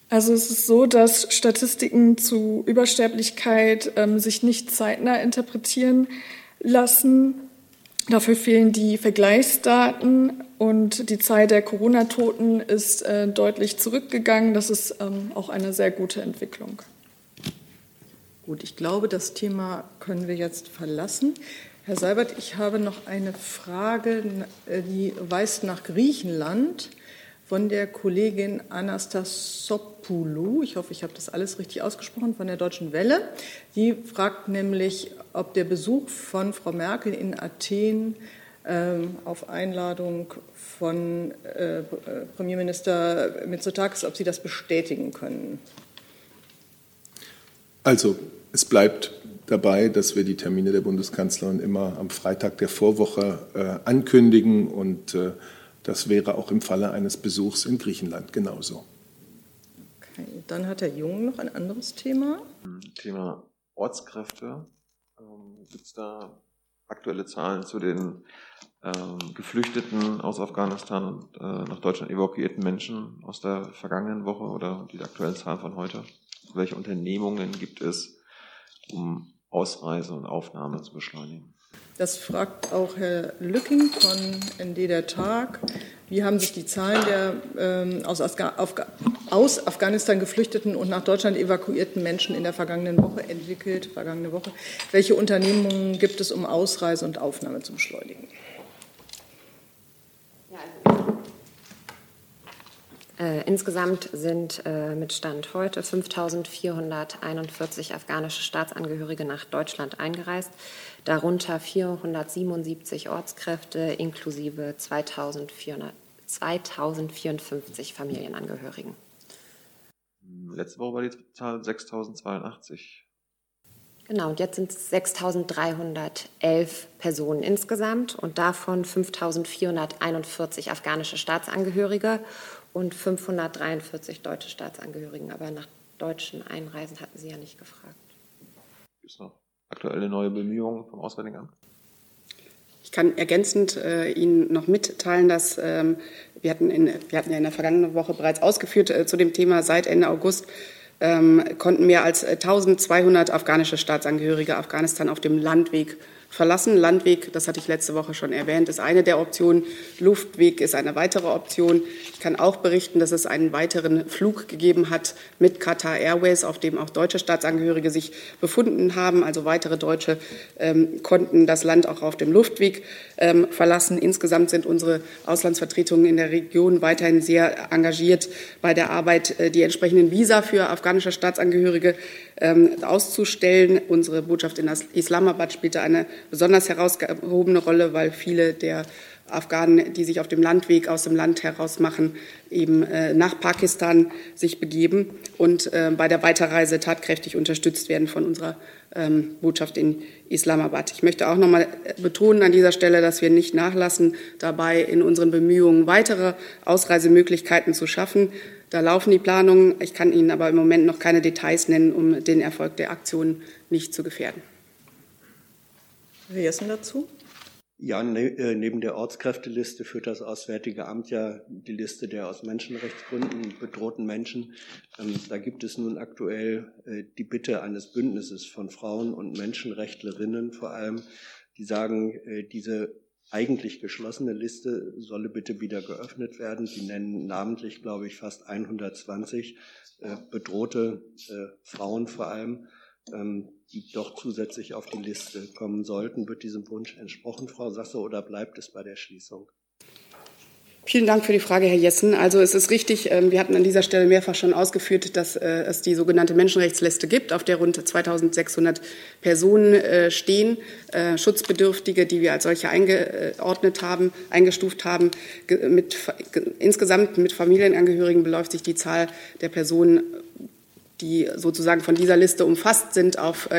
Also es ist so, dass Statistiken zu Übersterblichkeit ähm, sich nicht zeitnah interpretieren lassen. Dafür fehlen die Vergleichsdaten und die Zahl der Corona-Toten ist äh, deutlich zurückgegangen. Das ist ähm, auch eine sehr gute Entwicklung. Gut, ich glaube, das Thema können wir jetzt verlassen. Herr Seibert, ich habe noch eine Frage, die weist nach Griechenland von der Kollegin Anastasopoulou. Ich hoffe, ich habe das alles richtig ausgesprochen, von der Deutschen Welle. Die fragt nämlich, ob der Besuch von Frau Merkel in Athen ähm, auf Einladung von äh, Premierminister Mitsotakis, ob Sie das bestätigen können. Also es bleibt dabei, dass wir die Termine der Bundeskanzlerin immer am Freitag der Vorwoche äh, ankündigen und äh, das wäre auch im Falle eines Besuchs in Griechenland genauso. Okay, dann hat Herr Jung noch ein anderes Thema. Thema Ortskräfte. Ähm, Gibt es da aktuelle Zahlen zu den ähm, Geflüchteten aus Afghanistan und äh, nach Deutschland evakuierten Menschen aus der vergangenen Woche oder die aktuellen Zahlen von heute? Welche Unternehmungen gibt es? um Ausreise und Aufnahme zu beschleunigen. Das fragt auch Herr Lücking von ND der Tag. Wie haben sich die Zahlen der ähm, aus, Afga aus, Afghanistan geflüchteten und nach Deutschland evakuierten Menschen in der vergangenen Woche entwickelt? Vergangene Woche. Welche Unternehmungen gibt es, um Ausreise und Aufnahme zu beschleunigen? Äh, insgesamt sind äh, mit Stand heute 5.441 afghanische Staatsangehörige nach Deutschland eingereist, darunter 477 Ortskräfte inklusive 2.054 Familienangehörigen. Letzte Woche war die Zahl 6.082. Genau, und jetzt sind es 6.311 Personen insgesamt und davon 5.441 afghanische Staatsangehörige und 543 deutsche Staatsangehörigen. Aber nach deutschen Einreisen hatten Sie ja nicht gefragt. Gibt es noch aktuelle neue Bemühungen vom Auswärtigen Amt? Ich kann ergänzend äh, Ihnen noch mitteilen, dass ähm, wir, hatten in, wir hatten ja in der vergangenen Woche bereits ausgeführt äh, zu dem Thema, seit Ende August ähm, konnten mehr als 1200 afghanische Staatsangehörige Afghanistan auf dem Landweg verlassen. Landweg, das hatte ich letzte Woche schon erwähnt, ist eine der Optionen. Luftweg ist eine weitere Option. Ich kann auch berichten, dass es einen weiteren Flug gegeben hat mit Qatar Airways, auf dem auch deutsche Staatsangehörige sich befunden haben. Also weitere Deutsche ähm, konnten das Land auch auf dem Luftweg ähm, verlassen. Insgesamt sind unsere Auslandsvertretungen in der Region weiterhin sehr engagiert bei der Arbeit, äh, die entsprechenden Visa für afghanische Staatsangehörige ähm, auszustellen. Unsere Botschaft in Islamabad spielte eine besonders herausgehobene Rolle, weil viele der Afghanen, die sich auf dem Landweg aus dem Land heraus machen, eben äh, nach Pakistan sich begeben und äh, bei der Weiterreise tatkräftig unterstützt werden von unserer ähm, Botschaft in Islamabad. Ich möchte auch noch mal betonen an dieser Stelle, dass wir nicht nachlassen, dabei in unseren Bemühungen weitere Ausreisemöglichkeiten zu schaffen. Da laufen die Planungen. Ich kann Ihnen aber im Moment noch keine Details nennen, um den Erfolg der Aktion nicht zu gefährden. Herr Jessen dazu? Ja, ne, äh, neben der Ortskräfteliste führt das Auswärtige Amt ja die Liste der aus Menschenrechtsgründen bedrohten Menschen. Ähm, da gibt es nun aktuell äh, die Bitte eines Bündnisses von Frauen und Menschenrechtlerinnen vor allem, die sagen, äh, diese eigentlich geschlossene Liste solle bitte wieder geöffnet werden. Sie nennen namentlich, glaube ich, fast 120 äh, bedrohte äh, Frauen vor allem, ähm, die doch zusätzlich auf die Liste kommen sollten. Wird diesem Wunsch entsprochen, Frau Sasse, oder bleibt es bei der Schließung? Vielen Dank für die Frage, Herr Jessen. Also es ist richtig, ähm, wir hatten an dieser Stelle mehrfach schon ausgeführt, dass äh, es die sogenannte Menschenrechtsliste gibt, auf der rund 2600 Personen äh, stehen, äh, Schutzbedürftige, die wir als solche eingeordnet haben, eingestuft haben. Mit, insgesamt mit Familienangehörigen beläuft sich die Zahl der Personen, die sozusagen von dieser Liste umfasst sind, auf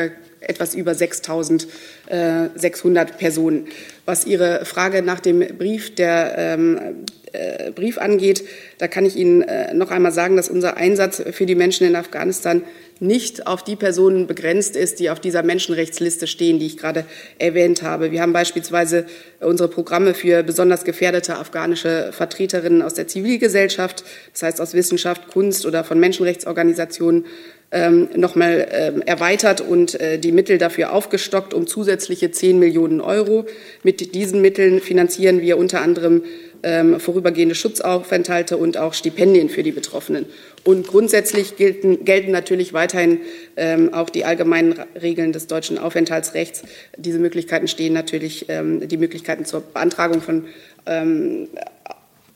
etwas über 6.600 Personen. Was Ihre Frage nach dem Brief der ähm, äh, Brief angeht, da kann ich Ihnen äh, noch einmal sagen, dass unser Einsatz für die Menschen in Afghanistan nicht auf die Personen begrenzt ist, die auf dieser Menschenrechtsliste stehen, die ich gerade erwähnt habe. Wir haben beispielsweise unsere Programme für besonders gefährdete afghanische Vertreterinnen aus der Zivilgesellschaft, das heißt aus Wissenschaft, Kunst oder von Menschenrechtsorganisationen ähm, nochmal ähm, erweitert und äh, die Mittel dafür aufgestockt um zusätzliche 10 Millionen Euro. Mit diesen Mitteln finanzieren wir unter anderem ähm, vorübergehende Schutzaufenthalte und auch Stipendien für die Betroffenen. Und grundsätzlich gelten, gelten natürlich weiterhin ähm, auch die allgemeinen Regeln des deutschen Aufenthaltsrechts. Diese Möglichkeiten stehen natürlich, ähm, die Möglichkeiten zur Beantragung von ähm,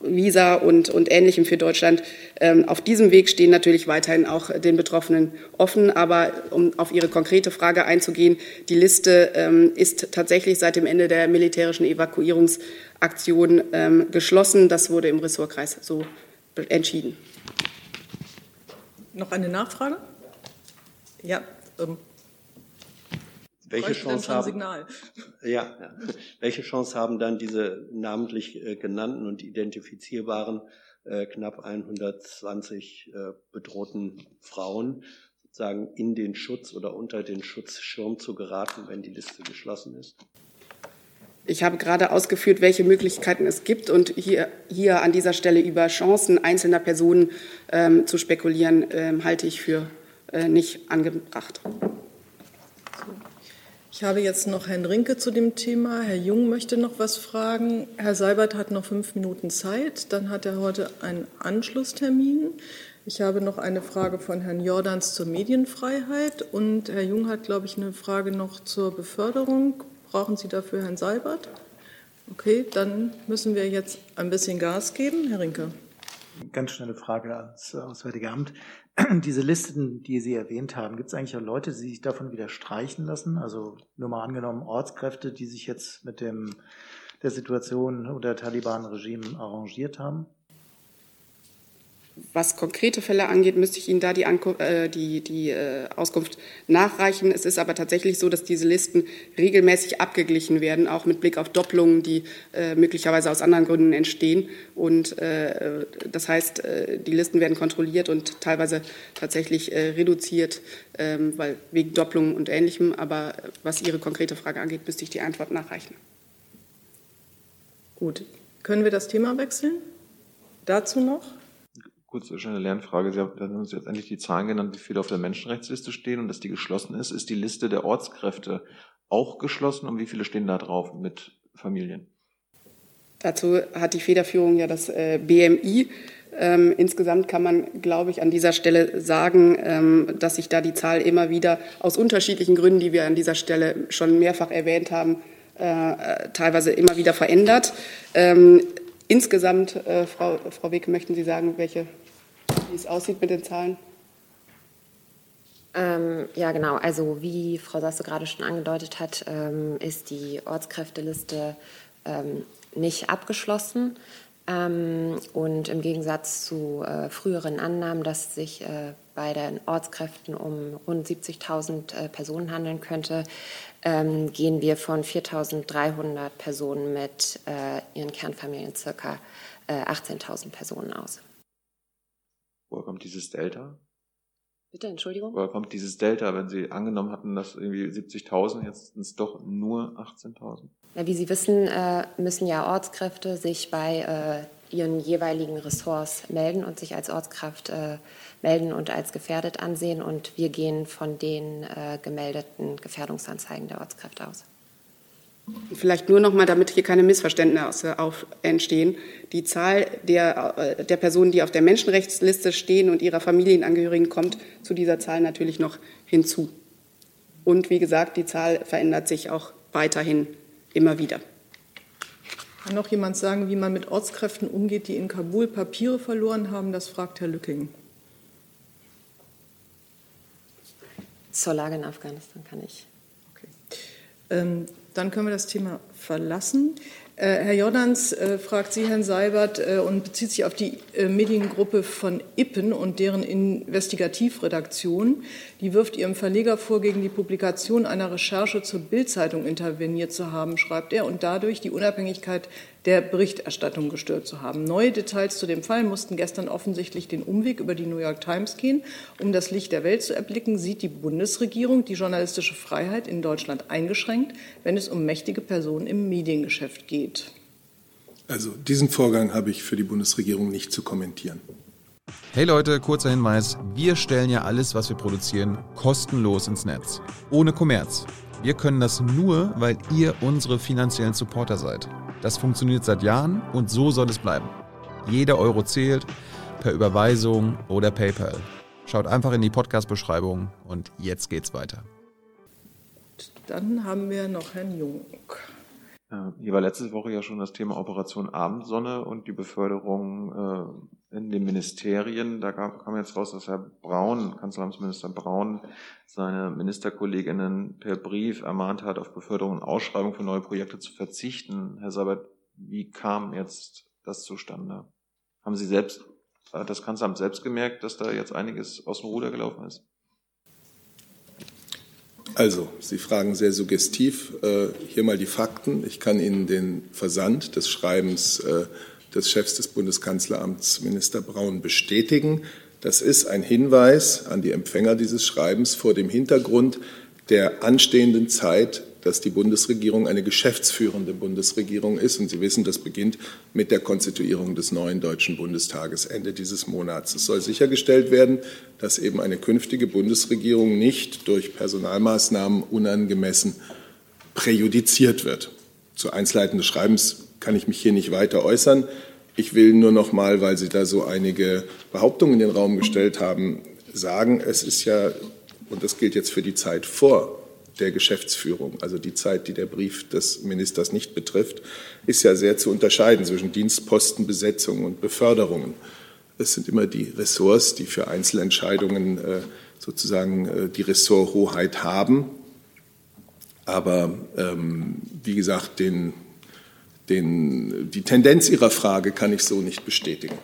Visa und, und Ähnlichem für Deutschland. Ähm, auf diesem Weg stehen natürlich weiterhin auch den Betroffenen offen. Aber um auf Ihre konkrete Frage einzugehen, die Liste ähm, ist tatsächlich seit dem Ende der militärischen Evakuierungsaktion ähm, geschlossen. Das wurde im Ressortkreis so entschieden. Noch eine Nachfrage? Ja, ähm, welche Chance haben, ja, ja, welche Chance haben dann diese namentlich äh, genannten und identifizierbaren äh, knapp 120 äh, bedrohten Frauen sozusagen in den Schutz oder unter den Schutzschirm zu geraten, wenn die Liste geschlossen ist? Ich habe gerade ausgeführt, welche Möglichkeiten es gibt und hier, hier an dieser Stelle über Chancen einzelner Personen ähm, zu spekulieren, ähm, halte ich für äh, nicht angebracht. Ich habe jetzt noch Herrn Rinke zu dem Thema. Herr Jung möchte noch was fragen. Herr Seibert hat noch fünf Minuten Zeit. Dann hat er heute einen Anschlusstermin. Ich habe noch eine Frage von Herrn Jordans zur Medienfreiheit. Und Herr Jung hat, glaube ich, eine Frage noch zur Beförderung. Brauchen Sie dafür Herrn Seibert? Okay, dann müssen wir jetzt ein bisschen Gas geben. Herr Rinke. Ganz schnelle Frage ans Auswärtige Amt. diese Listen, die Sie erwähnt haben, gibt es eigentlich auch Leute, die sich davon wieder streichen lassen? Also nur mal angenommen Ortskräfte, die sich jetzt mit dem, der Situation oder Taliban-Regime arrangiert haben? Was konkrete Fälle angeht, müsste ich Ihnen da die, Anku äh, die, die äh, Auskunft nachreichen. Es ist aber tatsächlich so, dass diese Listen regelmäßig abgeglichen werden, auch mit Blick auf Doppelungen, die äh, möglicherweise aus anderen Gründen entstehen. Und äh, das heißt, äh, die Listen werden kontrolliert und teilweise tatsächlich äh, reduziert, ähm, weil wegen Doppelungen und Ähnlichem. Aber was Ihre konkrete Frage angeht, müsste ich die Antwort nachreichen. Gut, können wir das Thema wechseln? Dazu noch? Kurze schnelle Lernfrage. Sie haben, uns jetzt endlich die Zahlen genannt, wie viele auf der Menschenrechtsliste stehen und dass die geschlossen ist. Ist die Liste der Ortskräfte auch geschlossen und wie viele stehen da drauf mit Familien? Dazu hat die Federführung ja das äh, BMI. Ähm, insgesamt kann man, glaube ich, an dieser Stelle sagen, ähm, dass sich da die Zahl immer wieder aus unterschiedlichen Gründen, die wir an dieser Stelle schon mehrfach erwähnt haben, äh, teilweise immer wieder verändert. Ähm, insgesamt, äh, Frau, Frau Weke, möchten Sie sagen, welche, wie es aussieht mit den Zahlen? Ähm, ja, genau. Also wie Frau Sasse gerade schon angedeutet hat, ähm, ist die Ortskräfteliste ähm, nicht abgeschlossen. Ähm, und im Gegensatz zu äh, früheren Annahmen, dass sich äh, bei den Ortskräften um rund 70.000 äh, Personen handeln könnte, ähm, gehen wir von 4.300 Personen mit äh, ihren Kernfamilien circa 18.000 äh, Personen aus. Woher kommt dieses Delta? Bitte, Entschuldigung? Woher kommt dieses Delta, wenn Sie angenommen hatten, dass irgendwie 70.000, jetzt sind es doch nur 18.000? Wie Sie wissen, äh, müssen ja Ortskräfte sich bei ihren jeweiligen Ressorts melden und sich als Ortskraft äh, melden und als gefährdet ansehen. Und wir gehen von den äh, gemeldeten Gefährdungsanzeigen der Ortskräfte aus. Vielleicht nur noch mal, damit hier keine Missverständnisse auf, entstehen. Die Zahl der, äh, der Personen, die auf der Menschenrechtsliste stehen und ihrer Familienangehörigen, kommt zu dieser Zahl natürlich noch hinzu. Und wie gesagt, die Zahl verändert sich auch weiterhin immer wieder. Kann noch jemand sagen, wie man mit Ortskräften umgeht, die in Kabul Papiere verloren haben? Das fragt Herr Lücking. Zur Lage in Afghanistan kann ich. Okay. Ähm, dann können wir das Thema verlassen. Äh, Herr Jordans äh, fragt Sie, Herrn Seibert, äh, und bezieht sich auf die Mediengruppe von Ippen und deren Investigativredaktion. Die wirft ihrem Verleger vor, gegen die Publikation einer Recherche zur Bildzeitung interveniert zu haben, schreibt er, und dadurch die Unabhängigkeit der Berichterstattung gestört zu haben. Neue Details zu dem Fall mussten gestern offensichtlich den Umweg über die New York Times gehen. Um das Licht der Welt zu erblicken, sieht die Bundesregierung die journalistische Freiheit in Deutschland eingeschränkt, wenn es um mächtige Personen im Mediengeschäft geht. Also diesen Vorgang habe ich für die Bundesregierung nicht zu kommentieren. Hey Leute, kurzer Hinweis. Wir stellen ja alles, was wir produzieren, kostenlos ins Netz. Ohne Kommerz. Wir können das nur, weil ihr unsere finanziellen Supporter seid. Das funktioniert seit Jahren und so soll es bleiben. Jeder Euro zählt, per Überweisung oder PayPal. Schaut einfach in die Podcast-Beschreibung und jetzt geht's weiter. Dann haben wir noch Herrn Jung. Hier war letzte Woche ja schon das Thema Operation Abendsonne und die Beförderung äh, in den Ministerien. Da kam jetzt raus, dass Herr Braun, Kanzleramtsminister Braun, seine Ministerkolleginnen per Brief ermahnt hat, auf Beförderung und Ausschreibung für neue Projekte zu verzichten. Herr Sabat, wie kam jetzt das zustande? Haben Sie selbst, hat das Kanzleramt selbst gemerkt, dass da jetzt einiges aus dem Ruder gelaufen ist? Also, Sie fragen sehr suggestiv. Äh, hier mal die Fakten. Ich kann Ihnen den Versand des Schreibens äh, des Chefs des Bundeskanzleramts, Minister Braun, bestätigen. Das ist ein Hinweis an die Empfänger dieses Schreibens vor dem Hintergrund der anstehenden Zeit dass die Bundesregierung eine geschäftsführende Bundesregierung ist. Und Sie wissen, das beginnt mit der Konstituierung des neuen Deutschen Bundestages Ende dieses Monats. Es soll sichergestellt werden, dass eben eine künftige Bundesregierung nicht durch Personalmaßnahmen unangemessen präjudiziert wird. Zu Einzelheiten des Schreibens kann ich mich hier nicht weiter äußern. Ich will nur noch mal, weil Sie da so einige Behauptungen in den Raum gestellt haben, sagen, es ist ja, und das gilt jetzt für die Zeit vor der Geschäftsführung, also die Zeit, die der Brief des Ministers nicht betrifft, ist ja sehr zu unterscheiden zwischen Dienstpostenbesetzungen und Beförderungen. Es sind immer die Ressorts, die für Einzelentscheidungen äh, sozusagen äh, die Ressorthoheit haben. Aber ähm, wie gesagt, den, den, die Tendenz Ihrer Frage kann ich so nicht bestätigen.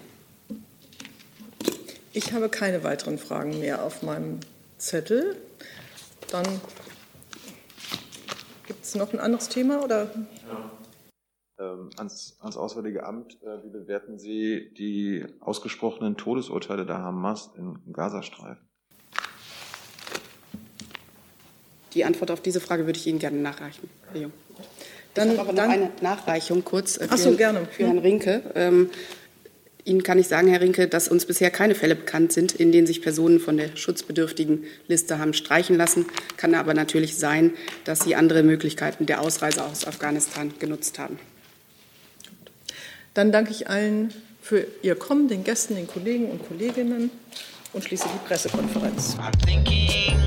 Ich habe keine weiteren Fragen mehr auf meinem Zettel. Dann Es noch ein anderes Thema? Oder? Ja. Ähm, ans, ans, Auswärtige Amt, äh, wie bewerten Sie die ausgesprochenen Todesurteile der Hamas im Gazastreifen? Die Antwort auf diese Frage würde ich Ihnen gerne nachreichen, Herr Jung. Dann, ich habe aber noch dann, eine Nachreichung kurz äh, für, so, gerne. für Herrn Rinke. Ähm, Ihnen kann ich sagen, Herr Rinke, dass uns bisher keine Fälle bekannt sind, in denen sich Personen von der schutzbedürftigen Liste haben streichen lassen. Kann aber natürlich sein, dass Sie andere Möglichkeiten der Ausreise aus Afghanistan genutzt haben. Dann danke ich allen für Ihr Kommen, den Gästen, den Kollegen und Kolleginnen und schließe die Pressekonferenz. I'm thinking